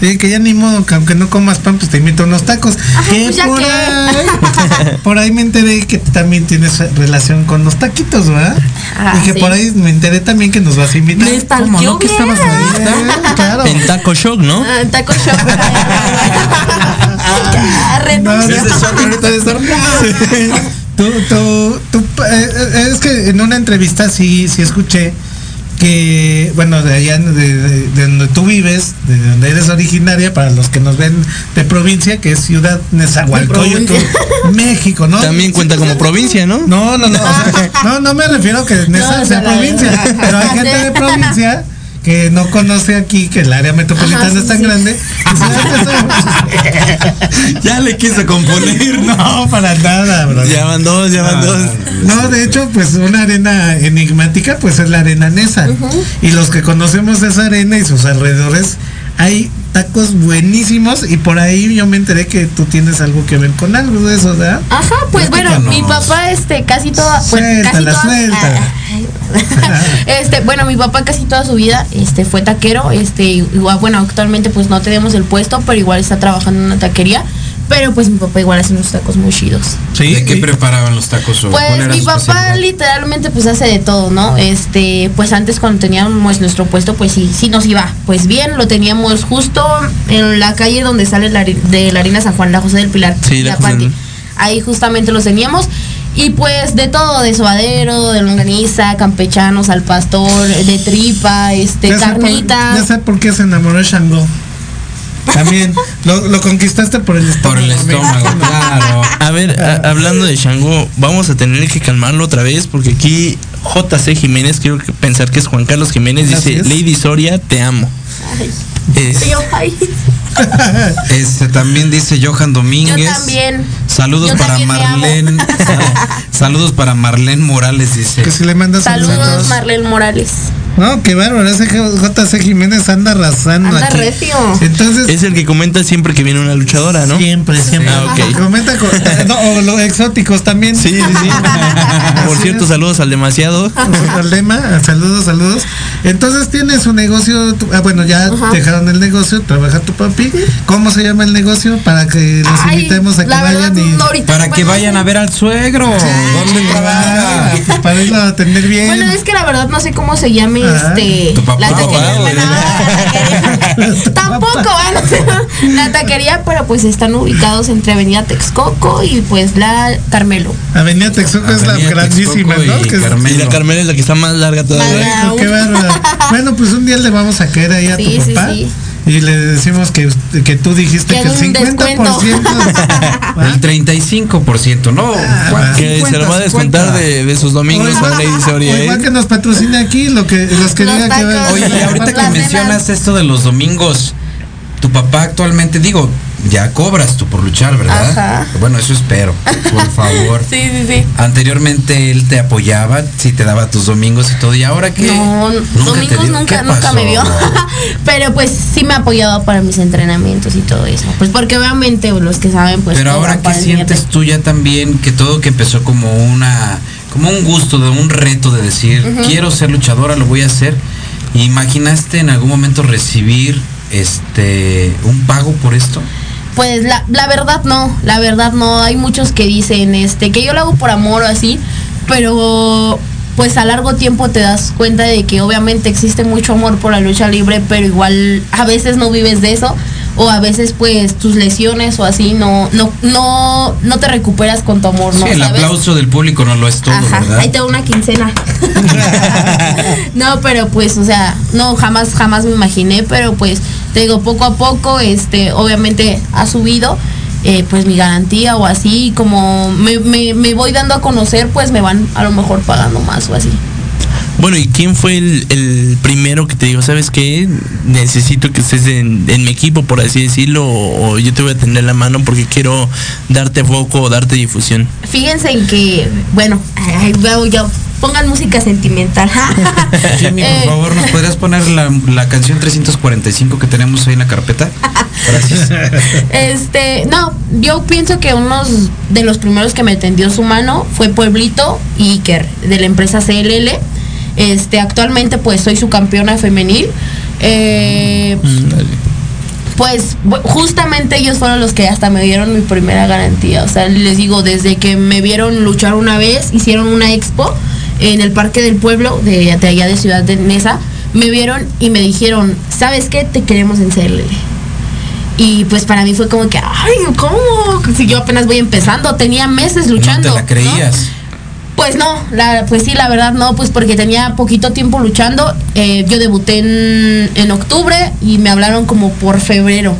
Dice que ya ni modo, que aunque no comas pan, pues te invito a unos tacos. que pues por, ahí, por ahí me enteré que también tienes relación con los taquitos, ¿verdad? Ah, y que sí. por ahí me enteré también que nos vas a invitar. Me está ¿Cómo no? ¿Que estabas ahí? Eh, claro. En Taco Shock, ¿no? Ah, taco shop. ya, No, renuncio. Tú, tú, tú, eh, eh, es que en una entrevista sí, sí escuché que, bueno, de allá de, de- de donde tú vives, de donde eres originaria, para los que nos ven de provincia, que es Ciudad Nezahualcóyotl, México, ¿no? También cuenta como provincia, ¿no? No, no, no. No, no me refiero que Neza No, sea no, no, provincia, no. pero hay gente de provincia que no conoce aquí que el área metropolitana Ajá, sí, es tan sí. grande. Ya le quise componer, No, para nada, bro. Ya van dos, ya van Ah, dos. No, de hecho, pues una arena enigmática, pues es la arena Nesa. Y los que conocemos esa arena y sus alrededores, hay tacos buenísimos y por ahí yo me enteré que tú tienes algo que ver con algo de eso, ¿verdad? Ajá, pues bueno, mi papá este casi toda, bueno, casi toda, suéltala. Ay, este, bueno, mi papá casi toda su vida este fue taquero, este igual bueno, actualmente pues no tenemos el puesto, pero igual está trabajando en una taquería, pero pues mi papá igual hace unos tacos muy chidos. Sí. ¿De qué preparaban los tacos? o Pues mi papá literalmente pues hace de todo, ¿no? Este, pues antes cuando teníamos nuestro puesto, pues sí, sí nos iba. Pues bien, lo teníamos justo en la calle donde sale la, de la harina San Juan, la José del Pilar. Sí, la la José. Ahí justamente los teníamos. Y pues de todo, de suadero, de longaniza, campechanos, al pastor, de tripa, este, ya sé por- carnita. ya sé por qué se enamoró de Shango. También lo, lo conquistaste por el estómago. Por el estómago, claro. A ver, a- hablando de Shango, vamos a tener que calmarlo otra vez porque aquí JC Jiménez, quiero pensar que es Juan Carlos Jiménez, dice. Lady Soria, te amo. Ay, Es-. Este también dice Johan Domínguez. Yo también. Saludos Yo para. Marlene. Saludos para Marlene Morales, dice. Que si le mandas Saludos, Marlene Morales. No, qué bárbaro, ese JC Jiménez anda arrasando Anda aquí. recio. Entonces, Es el que comenta siempre que viene una luchadora, ¿no? siempre, siempre. Ah, ok. Comenta con, no, o los exóticos también. Sí, sí, sí. Por cierto, es. saludos al demasiado. al lema, saludos, saludos. Entonces tiene su negocio, tu- ah, bueno, ya Ajá. dejaron el negocio, trabaja tu papi. ¿Cómo se llama el negocio? Para que los Ay, invitemos a que vayan y no, ahorita Para no que vayan hacer. a ver al suegro. ¿Dónde trabaja? Ah, para irlo a atender bien. Bueno, es que la verdad no sé cómo se llame Ah, este tu papá. la taquería. papá, Bueno, la taquería. Tampoco la taquería, pero pues están ubicados entre Avenida Texcoco y pues la Carmelo. Avenida Texcoco es la grandísima, ¿no? y Que es- Carmelo. Y la Carmela es la que está más larga todavía. Qué bárbaro. Bueno, pues un día le vamos a caer ahí a Sí, tu sí, papá. sí. Y le decimos que, usted- que tú dijiste Que que, el haga un 50%. ¿va? El 35%, no. Ah. Que se lo va a descontar de, de sus domingos O igual- Soria. o igual ¿eh? que nos patrocina aquí, lo que, los que digan que. Oye, y ahorita que mencionas esto de los domingos, tu papá actualmente, digo, ya cobras tú por luchar, ¿verdad? Ajá. Bueno, eso espero, por favor. Sí, sí, sí. Anteriormente él te apoyaba, sí te daba tus domingos y todo, y ahora que No, domingos nunca, nunca me vio. Pero pues sí me ha apoyado para mis entrenamientos y todo eso. Pues porque obviamente los que saben, pues. Pero ahora el sientes tú ya también que todo que empezó como una como un gusto, de un reto de decir, quiero ser luchadora, lo voy a hacer. ¿Imaginaste en algún momento recibir este un pago por esto? Pues la, la verdad no, la verdad no. Hay muchos que dicen este que yo lo hago por amor o así, pero pues a largo tiempo te das cuenta de que obviamente existe mucho amor por la lucha libre, pero igual a veces no vives de eso o a veces pues tus lesiones o así no no no no te recuperas con tu amor, ¿no? sí, el ¿Sabes? aplauso del público no lo es todo, Ajá, ¿verdad? ahí tengo una quincena. no, pero pues, o sea, no, jamás, jamás me imaginé, pero pues, te digo, poco a poco, este, obviamente ha subido, eh, pues mi garantía o así, como me, me, me voy dando a conocer, pues me van a lo mejor pagando más o así. Bueno, ¿y quién fue el, el primero que te dijo, sabes qué? Necesito que estés en, en mi equipo, por así decirlo, o, o yo te voy a tender la mano porque quiero darte foco o darte difusión. Fíjense en que, bueno, ay, veo yo, pongan música sentimental. Jimmy, por Eh, favor, ¿nos podrías poner la, la canción 345 que tenemos ahí en la carpeta? Gracias. Este, no, yo pienso que unos de los primeros que me tendió su mano fue Pueblito y Iker, de la empresa CLL. Este, actualmente pues soy su campeona femenil. Eh, pues bu- justamente ellos fueron los que hasta me dieron mi primera garantía. O sea, les digo, desde que me vieron luchar una vez, hicieron una expo en el Parque del Pueblo, de, de allá de Ciudad de Nesa, me vieron y me dijeron, ¿sabes qué? Te queremos en CLL. Y pues para mí fue como que, ay, ¿cómo? Si yo apenas voy empezando, tenía meses luchando. No te la creías. Pues no, la, pues sí, la verdad no, pues porque tenía poquito tiempo luchando. Eh, yo debuté en, en octubre y me hablaron como por febrero,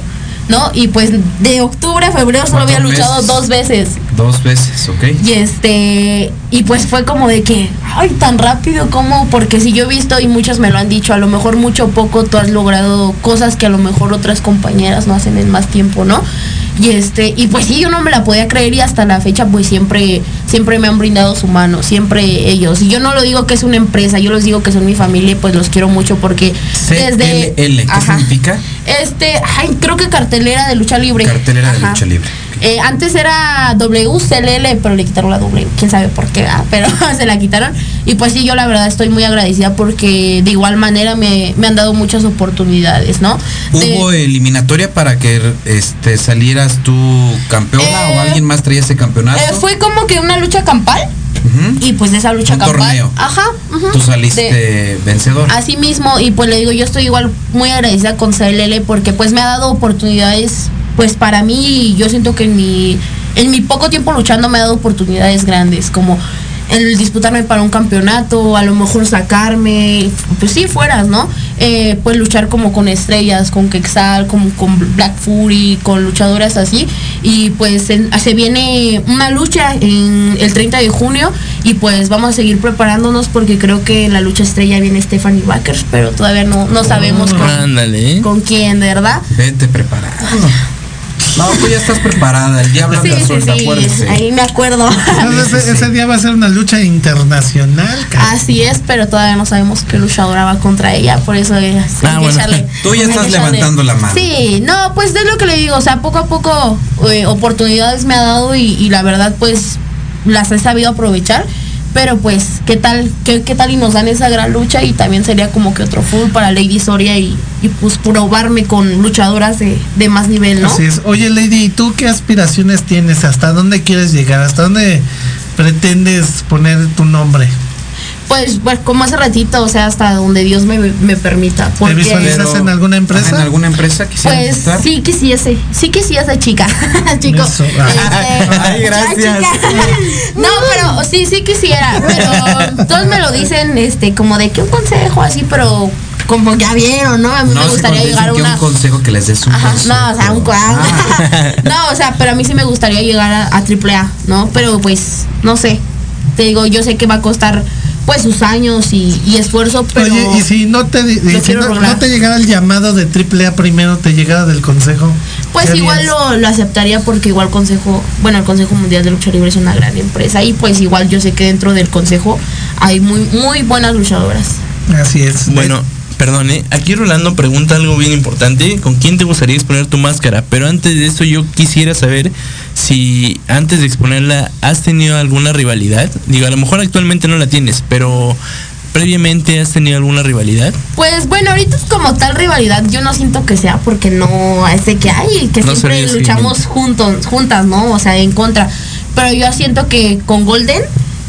¿no? Y pues de octubre a febrero solo había luchado meses. dos veces. Dos veces, ¿ok? Y este, y pues fue como de que, ay, tan rápido como, porque si yo he visto y muchos me lo han dicho, a lo mejor mucho o poco tú has logrado cosas que a lo mejor otras compañeras no hacen en más tiempo, ¿no? Y este, y pues sí, yo no me la podía creer y hasta la fecha pues siempre, siempre me han brindado su mano, siempre ellos. Y yo no lo digo que es una empresa, yo los digo que son mi familia y pues los quiero mucho porque desde... CLL, ¿qué Ajá. significa? Este, ay, creo que cartelera de lucha libre. Cartelera de lucha libre. Eh, antes era WCLL, pero le quitaron la W. Quién sabe por qué, ah, pero se la quitaron. Y pues sí, yo la verdad estoy muy agradecida porque de igual manera me, me han dado muchas oportunidades, ¿no? De- ¿Hubo eliminatoria para que este salieras tú campeona Eh, o alguien más traía ese campeonato? eh, fue como que una lucha campal. Y pues de esa lucha Un campal. torneo. Ajá. Tú saliste De- vencedor. Así mismo, y pues le digo, yo estoy igual muy agradecida con CLL porque pues me ha dado oportunidades, pues para mí, yo siento que en mi, en mi poco tiempo luchando me ha dado oportunidades grandes, como el disputarme para un campeonato, a lo mejor sacarme, pues sí, fueras, ¿no? Eh, pues luchar como con estrellas, con Quexal, como con Black Fury, con luchadoras así. Y pues en- se viene una lucha en el 30 de junio y pues vamos a seguir preparándonos porque creo que en la lucha estrella viene Stephanie Backers, pero todavía no, no sabemos con, Ándale. con quién, de verdad. Vete preparada. No, tú ya estás preparada. El diablo Sí, anda sí, suelta, sí, acuérdese. ahí me acuerdo. Entonces, ese, ese día va a ser una lucha internacional, cara. Así es, pero todavía no sabemos qué luchadora va contra ella, por eso es, Ah, que bueno. echarle- Tú ya estás levantando la mano. Sí, no, pues es lo que le digo, o sea, poco a poco eh, oportunidades me ha dado y, y la verdad pues las he sabido aprovechar, pero pues qué tal, qué, qué tal y nos dan esa gran lucha y también sería como que otro full para Lady Soria y, pues probarme con luchadoras de, de más nivel, ¿no? Es. Oye, Lady, ¿y tú qué aspiraciones tienes? ¿Hasta dónde quieres llegar? ¿Hasta dónde pretendes poner tu nombre? Pues, pues como hace ratito, o sea, hasta donde Dios me, me permita. ¿Te Porque, visualizas en alguna empresa? ¿En alguna empresa quisieras Pues estar? sí quisiese, sí quisiese chica, chico. Eso. ah. Este, Ay, gracias. chica. No, pero sí, sí quisiera, pero todos me lo dicen, este, como de que un consejo así, pero como ya vieron, ¿no? A mí No me gustaría llegar a una. un consejo que les des un Ajá, consejo. no, o sea, un. Ah. no, o sea, pero a mí sí me gustaría llegar a, a AAA, ¿no? Pero pues, no sé. Te digo, yo sé que va a costar pues sus años y, y esfuerzo, pero. Oye, y si no te, si no, te llegara el llamado de AAA primero, te llegara del consejo. Pues ¿qué igual lo, lo aceptaría porque igual Consejo, bueno, el Consejo Mundial de Lucha Libre es una gran empresa y pues igual yo sé que dentro del Consejo hay muy muy buenas luchadoras. Así es. Bueno, perdone, aquí Rolando pregunta algo bien importante, ¿con quién te gustaría exponer tu máscara? Pero antes de eso yo quisiera saber si antes de exponerla has tenido alguna rivalidad. Digo, a lo mejor actualmente no la tienes, pero previamente has tenido alguna rivalidad. Pues bueno, ahorita es como tal rivalidad, yo no siento que sea porque no es de que hay, que No siempre luchamos juntos, juntas, ¿no? O sea, en contra. Pero yo siento que con Golden,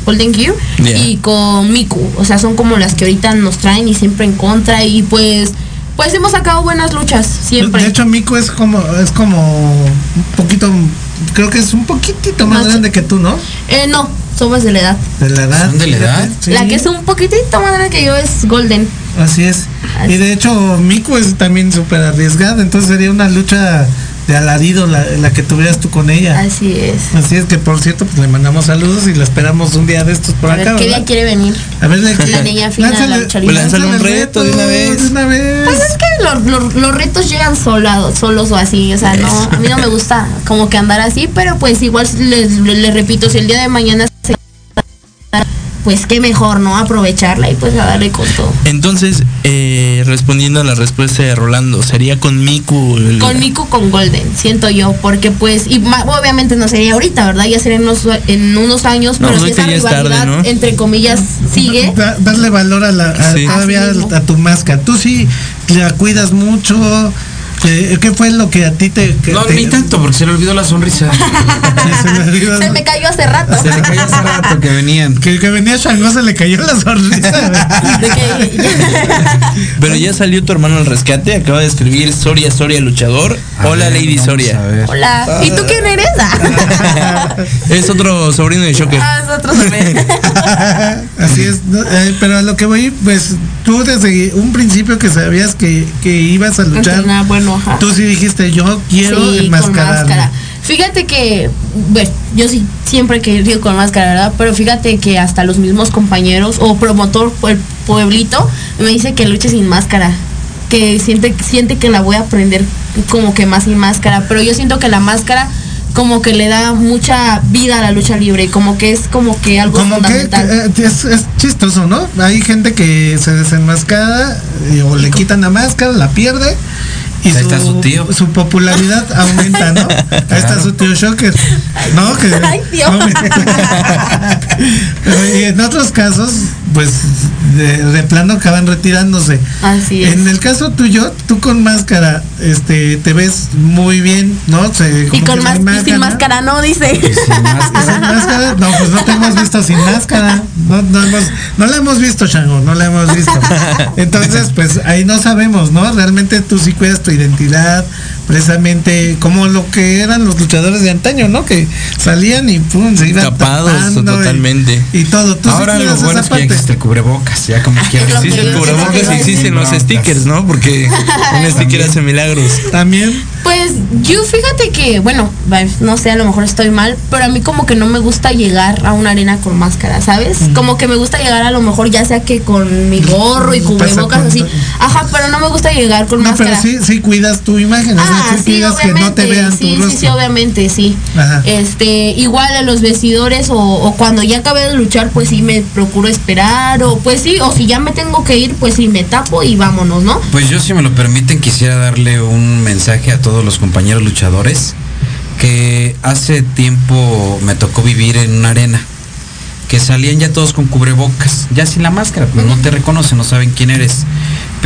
Golden Gear Yeah. y con Miku, o sea, son como las que ahorita nos traen y siempre en contra y pues pues hemos sacado buenas luchas siempre. De hecho, Mico es como, es como un poquito, creo que es un poquitito más, Más- grande que tú, ¿no? eh, no, somos de la edad. De la edad. ¿Son de la edad? Sí, La que es un poquitito más grande que yo es Golden. Así es. Así. Y de hecho, Mico es también súper arriesgada, entonces sería una lucha de alarido la, la que tuvieras tú con ella. Así es. Así es que, por cierto, pues le mandamos saludos y la esperamos un día de estos por A acá. ver, ¿qué ¿verdad? día quiere venir? A ver, de aquí. La niña fina la. Pues lánzale un reto de una vez. De una vez. Pues es que los, los- los retos llegan solados, solos o así, o sea, no, a mí no me gusta como que andar así, pero pues igual les, les- les repito, si el día de mañana se pues qué mejor, ¿no? Aprovecharla y pues a darle con todo. Entonces, eh, respondiendo a la respuesta de Rolando, sería con Miku. el- Con Miku con Golden, siento yo, porque pues, y ma- obviamente no sería ahorita, ¿verdad? Ya sería en unos, en unos años, No, pero si esa es tarde, rivalidad, ¿no? entre comillas, sigue. Da- darle valor a la a- Sí. todavía mismo. a, tu máscara. Tú sí la cuidas mucho. ¿Qué, qué fue lo que a ti te... No, te- ni tanto, porque se le olvidó la sonrisa. se me olvidó? Se me cayó hace rato. Se le cayó hace rato que venían. Que, que venía Shango se le cayó la sonrisa. Pero ya salió tu hermano al rescate, acaba de escribir Soria Soria Luchador. A Hola ver, Lady Soria. Hola. ¿Y tú quién eres? Es otro sobrino de Shocker. Ah, es otro bebé. Así es, no, eh, pero a lo que voy, pues tú desde un principio que sabías que, que ibas a luchar, Entrenar, bueno, ajá. tú sí dijiste, yo quiero Sí, con máscara. Fíjate que, bueno, yo sí siempre he querido con máscara, ¿verdad? Pero fíjate que hasta los mismos compañeros o promotor el pueblito me dice que luche sin máscara. Que siente, siente que la voy a aprender como que más sin máscara. Pero yo siento que la máscara como que le da mucha vida a la lucha libre. Como que es como que algo Como que fundamental. eh, es, es chistoso, ¿no? Hay gente que se desenmascara o le quitan la máscara, la pierde. Y Ahí está su tío. su popularidad aumenta, ¿no? Ahí está su tío Shocker. ¿No? Que, Ay, tío. Pero, y en otros casos, pues de, de plano acaban retirándose. Así es. En el caso tuyo, tú con máscara, este, te ves muy bien, ¿no? Se- y con que más, no y sin ¿no? máscara no, dice. ¿Sin máscara? No, pues no te hemos visto sin máscara. No, no, hemos, no la hemos visto, Chango, no la hemos visto. Entonces, pues ahí no sabemos, ¿no? Realmente tú sí cuidas tu identidad, precisamente como lo que eran los luchadores de antaño, ¿no? Que salían y pum, se iban Tapados tapando totalmente. Y, todo. ¿Tú sí Ahora lo bueno es que ya existe el cubrebocas, ya como quieras. Existe el cubrebocas quiero y existen los stickers, ¿no? Porque un sticker hace milagros. También. Pues yo fíjate que, bueno, no sé, a lo mejor estoy mal, pero a mí como que no me gusta llegar a una arena con máscara, ¿sabes? Como que me gusta llegar a lo mejor ya sea que con mi gorro y cubrebocas así. Ajá, pero no me gusta llegar con No, máscara. pero sí, sí cuidas tu imagen. o sea, Ah, sí sí, cuidas que no te obviamente, vean sí, tu sí, rostro. sí, obviamente, sí. Ajá. Este, igual a los vestidores o, o cuando ya acabé de luchar, pues sí me procuro esperar o pues sí, o si ya me tengo que ir, pues sí me tapo y vámonos, ¿no? Pues yo, si me lo permiten, quisiera darle un mensaje a todos los compañeros luchadores que hace tiempo me tocó vivir en una arena que salían ya todos con cubrebocas, ya sin la máscara, pues no te reconocen, no saben quién eres.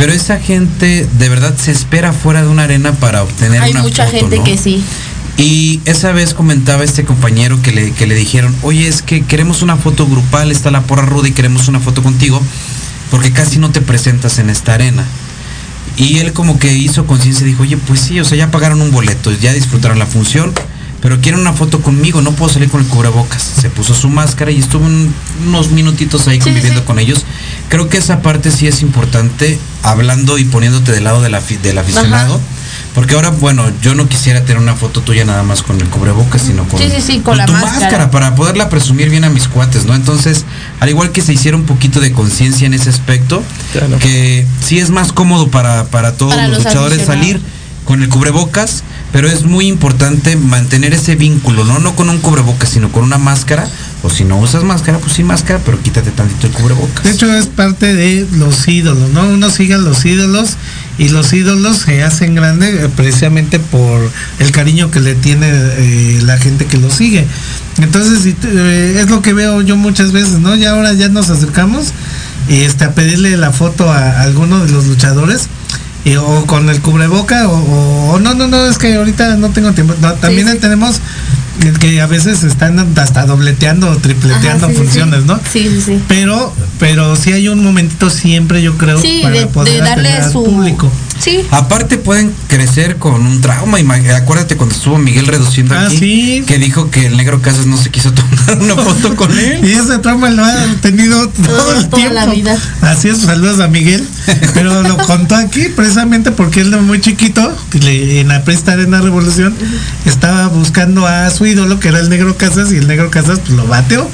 Pero esa gente de verdad se espera fuera de una arena para obtener Hay una mucha foto, gente ¿no? que sí. Y esa vez comentaba este compañero que le, que le dijeron, oye, es que queremos una foto grupal, está la porra ruda y queremos una foto contigo, porque casi no te presentas en esta arena. Y él como que hizo conciencia y dijo, oye, pues sí, o sea, ya pagaron un boleto, ya disfrutaron la función, pero quieren una foto conmigo, no puedo salir con el cubrebocas. Se puso su máscara y estuvo un- unos minutitos ahí Sí, conviviendo sí. con ellos. Creo que esa parte sí es importante, hablando y poniéndote del lado del afi- del aficionado. Porque ahora, bueno, yo no quisiera tener una foto tuya nada más con el cubrebocas, sino con, Sí, sí, sí, con la tu máscara. para poderla presumir bien a mis cuates, ¿no? Entonces, al igual que se hiciera un poquito de conciencia en ese aspecto, Claro. que sí es más cómodo para, para todos Para los, los luchadores salir con el cubrebocas, pero es muy importante mantener ese vínculo, ¿no? No con un cubrebocas, sino con una máscara, o si no usas máscara, pues sí máscara, pero quítate tantito el cubrebocas. De hecho, es parte de los ídolos, ¿no? Uno sigue a los ídolos y los ídolos se hacen grandes eh, precisamente por el cariño que le tiene eh, la gente que lo sigue. Entonces, eh, es lo que veo yo muchas veces, ¿no? Y ahora ya nos acercamos este, a pedirle la foto a alguno de los luchadores. Y- o con el cubreboca o, no no no es que ahorita no tengo tiempo no, también sí. tenemos que a veces están hasta dobleteando o tripleteando Ajá, sí, sí, funciones no Sí, sí, sí. pero pero sí hay un momentito siempre yo creo para de, poder de darle al su público Sí. Aparte pueden crecer con un trauma. Acuérdate cuando estuvo Miguel reduciendo Ah, aquí, sí. que dijo que el negro Casas no se quiso tomar una foto con él. y ese trauma lo ha tenido todo el toda tiempo la vida. así es saludos a Miguel pero lo contó aquí precisamente porque él de muy chiquito en la Presta Arena Revolución estaba buscando a su ídolo que era el negro Casas y el negro Casas pues lo bateó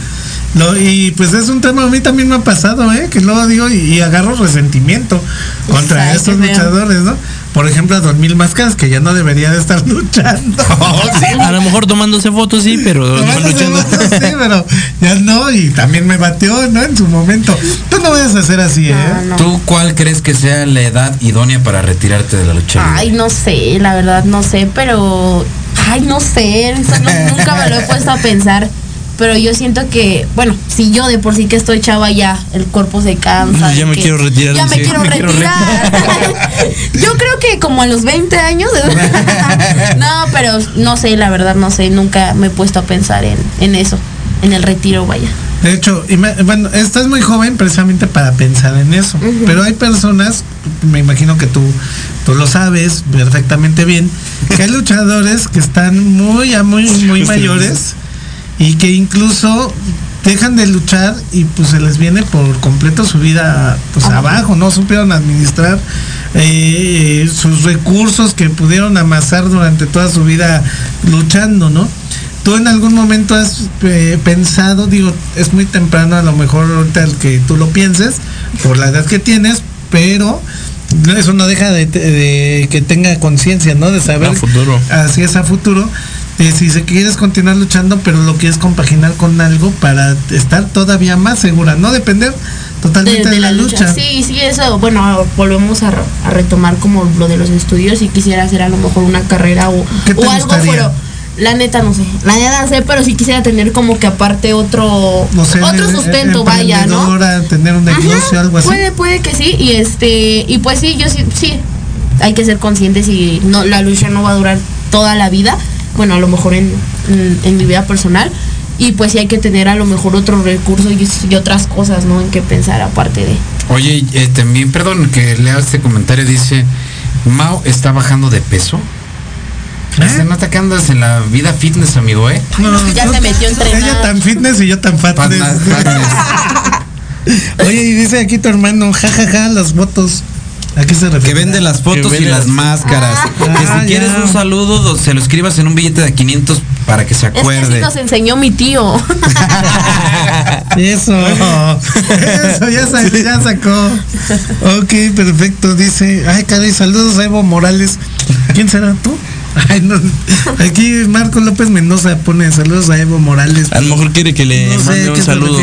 Lo- y pues es un tema a mí también me ha pasado, ¿eh? Que luego digo y, y agarro resentimiento contra estos luchadores, ¿no? Por ejemplo, a Don Mil Máscaras, que ya no debería de estar luchando. A lo mejor tomándose fotos, sí, pero no luchando. fotos, sí, pero ya no, y también me bateó, ¿no? En su momento. Tú no vayas a hacer así, ¿eh? No, no. ¿Tú cuál crees que sea la edad idónea para retirarte de la lucha? Ay, no sé, la verdad no sé, pero. Ay, no sé, eso no- nunca me lo he puesto a pensar. Pero yo siento que, bueno, si yo de por sí que estoy chava ya, el cuerpo se cansa. Ya de me que- quiero retirar, Ya me quiero me quiero retirar. yo creo que como a los 20 años. no, pero no sé, la verdad no sé, nunca me he puesto a pensar en, en eso, en el retiro, vaya. De hecho, bueno, estás muy joven precisamente para pensar en eso. Pero hay personas, me imagino que tú, tú lo sabes perfectamente bien, que hay luchadores que están muy, a muy, muy mayores y que incluso dejan de luchar y pues se les viene por completo su vida pues abajo, no supieron administrar eh, sus recursos que pudieron amasar durante toda su vida luchando, ¿no? ¿Tú en algún momento has eh, pensado, digo, es muy temprano a lo mejor ahorita el que tú lo pienses, por la edad que tienes, pero eso no deja de, de que tenga conciencia, ¿no? De saber A futuro. así es a futuro. Si se quieres continuar luchando, pero lo quieres compaginar con algo para estar todavía más segura, no depender totalmente de, la, lucha. Sí, sí, eso, bueno, volvemos a, re- a retomar como lo de los estudios y quisiera hacer a lo mejor una carrera o, ¿Qué te o algo, pero la neta no sé, la neta no sé, pero sí quisiera tener como que aparte otro, No sé, otro sustento, vaya, ¿no? tener un negocio, Ajá, algo así. Puede, puede que sí, y este, y pues sí, yo sí, sí, hay que ser conscientes y no, la lucha no va a durar toda la vida, bueno, a lo mejor en, en, en mi vida personal, y pues sí hay que tener a lo mejor otros recursos y, y otras cosas, ¿no? En que pensar aparte de. Oye, eh, también, perdón que lea este comentario, dice, Mao está bajando de peso. Se nota que andas en la vida fitness, amigo, ¿eh? Ya tú- se metió entrenar. Ella tan fitness y yo tan fatness. Oye, y dice aquí tu hermano, jajaja, las fotos. ¿A qué se refiere? Que vende las fotos Que y las las- máscaras. que Ah, si quieres ya. un saludo, do- se lo escribas en un billete de 500 para que se Es que acuerde. sí nos enseñó mi tío. Eso. Eso ya, sa- ya sacó. Ok, perfecto. Dice, ay, caray, saludos a Evo Morales. ¿Quién será tú? Ay, no. Aquí Marco López Mendoza pone saludos a Evo Morales. A lo mejor quiere que le No sé mande a un saludo.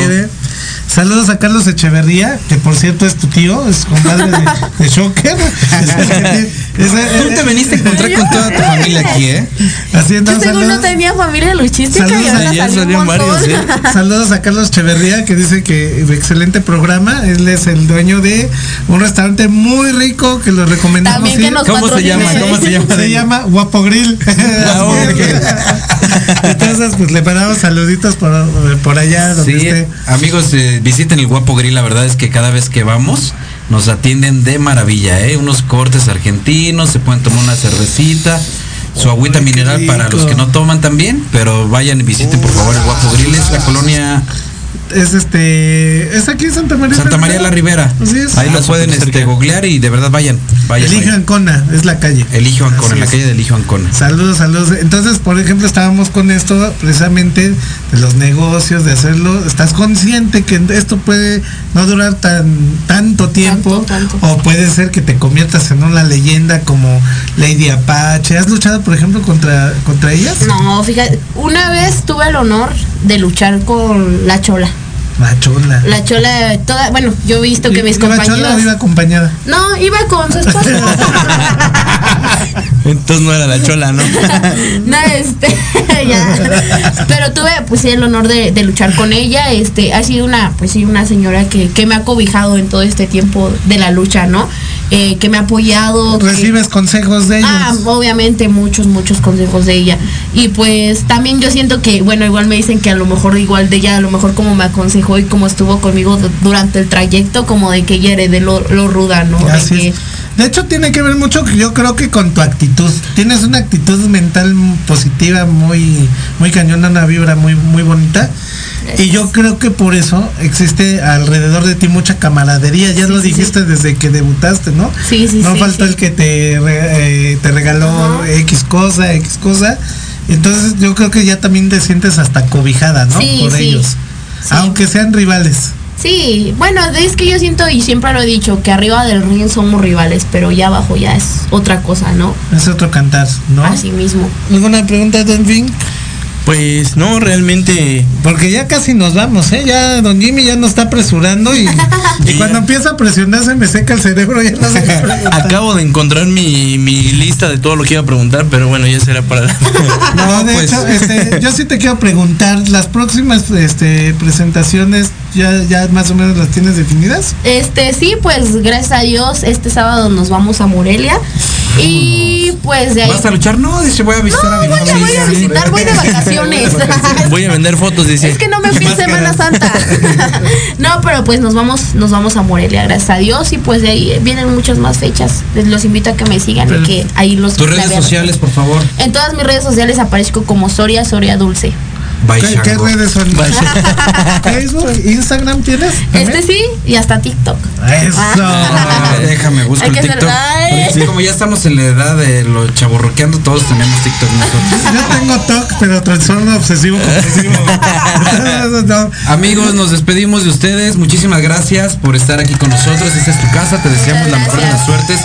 Saludos a Carlos Echeverría, que por cierto es tu tío, es compadre de, de Shocker. Tú te veniste a encontrar con toda tu familia aquí, ¿eh? Haciendo Yo según saludos. no tenía familia luchística y Saludos ahora ayer, salió un salían montón. varios, ¿eh? Saludos a Carlos Echeverría que dice que excelente programa. Él es el dueño de un restaurante muy rico que lo recomendamos. También que nos ¿Cómo se llama? ¿Cómo se llama? Se llama Guapo. Grill. Entonces, pues le mandamos saluditos por, por allá donde Sí, esté. amigos, eh, visiten el Guapo Grill. La verdad es que cada vez que vamos nos atienden de maravilla, ¿eh? Unos cortes argentinos, se pueden tomar una cervecita, su agüita Ay, mineral para los que no toman también, pero vayan y visiten por favor el Guapo Grill. Es la colonia Es este. Es aquí en Santa María. Santa María la Ribera. Así es. Ahí Ah, lo pueden súper este, googlear y de verdad vayan. vayan Eligio vayan. Ancona, es la calle. Eligio Ancona, la es. calle de Eligio Ancona. Saludos, saludos. Entonces, por ejemplo, estábamos con esto precisamente de los negocios, de hacerlo. ¿Estás consciente que esto puede no durar tan tanto tiempo? Tanto, tanto. O puede ser que te conviertas en una leyenda como Lady Apache. ¿Has luchado, por ejemplo, contra, contra ellas? No, fíjate, una vez tuve el honor de luchar con la chola. Machola. La chola, toda, bueno, yo he visto que mis ¿Iba chola o compañeros. iba acompañada? No, iba con su esposa. Entonces no era la chola, ¿no? no, este, ya. Pero tuve, pues sí, el honor de, de luchar con ella. Este, ha sido una, pues sí, una señora que, que me ha cobijado en todo este tiempo de la lucha, ¿no? Eh, que me ha apoyado. que- ¿Recibes consejos de ellos? Ah, obviamente muchos, muchos consejos de ella. Y pues también yo siento que, bueno, igual me dicen que a lo mejor igual de ella, a lo mejor como me aconsejó y como estuvo conmigo du- durante el trayecto, como de que ella heredé lo, lo ruda, ¿no? De Así que, es. De hecho, tiene que ver mucho, yo creo que con tu actitud. Tienes una actitud mental positiva, muy, muy cañona, una vibra muy, muy bonita. Y yo creo que por eso existe alrededor de ti mucha camaradería. Ya lo sí, dijiste desde que debutaste, ¿no? Sí, sí, No sí, faltó el que te, re- eh, te regaló Ajá. X cosa, X cosa. Entonces yo creo que ya también te sientes hasta cobijada, ¿no? Sí, por ellos. Aunque sean rivales. Sí, bueno, es que yo siento y siempre lo he dicho, que arriba del ring somos rivales, pero ya abajo ya es otra cosa, ¿no? Es otro cantar, ¿no? Así mismo. ¿Alguna pregunta, Don Vin? Pues no, realmente. Porque ya casi nos vamos, ¿eh? Ya Don Jimmy ya nos está apresurando y, y cuando empieza a presionar se me seca el cerebro. Ya no. Acabo de encontrar mi, mi lista de todo lo que iba a preguntar, pero bueno, ya será para. No, de pues. hecho, este, yo sí te quiero preguntar, ¿las próximas este, presentaciones ya, ya más o menos las tienes definidas? Este, sí, pues gracias a Dios, este sábado nos vamos a Morelia. Y pues de ahí. ¿Vas a luchar? No, dice, voy a visitar a mi voy, a- voy a familia. visitar, voy de vacaciones. Voy a vender fotos, dice. Es que no me fui en Semana Santa. no, pero pues nos vamos, nos vamos a Morelia, gracias a Dios. Y pues de ahí vienen muchas más fechas. Les los invito a que me sigan y que ahí los Tus redes sociales, por favor. En todas mis redes sociales aparezco como Soria Soria Dulce. ¿Qué, redes son? ¿Facebook? ¿Instagram tienes? Este sí, y hasta TikTok. Eso. Ah, déjame, busco el TikTok. Sí, como ya estamos en la edad de lo chaborroqueando, todos tenemos TikTok nosotros. Yo tengo TOC, pero trastorno obsesivo compulsivo. No. Amigos, nos despedimos de ustedes. Muchísimas gracias por estar aquí con nosotros. Esta es tu casa. Te deseamos la mejor de las suertes.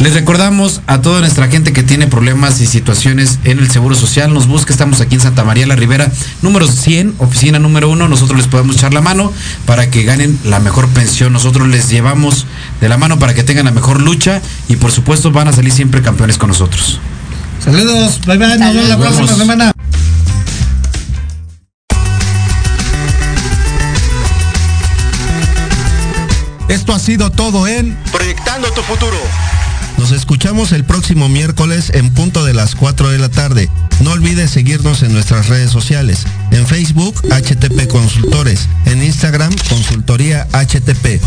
Les recordamos a toda nuestra gente que tiene problemas y situaciones en el Seguro Social, nos busca, estamos aquí en Santa María la Ribera, número 100, oficina número 1, nosotros les podemos echar la mano para que ganen la mejor pensión, nosotros les llevamos de la mano para que tengan la mejor lucha y por supuesto van a salir siempre campeones con nosotros. Saludos, bye bye, nos vemos la próxima semana. Esto ha sido todo en Proyectando tu futuro. Nos escuchamos el próximo miércoles en punto de las 4 de la tarde. No olvides seguirnos en nuestras redes sociales. En Facebook, HTP Consultores. En Instagram, Consultoría HTP.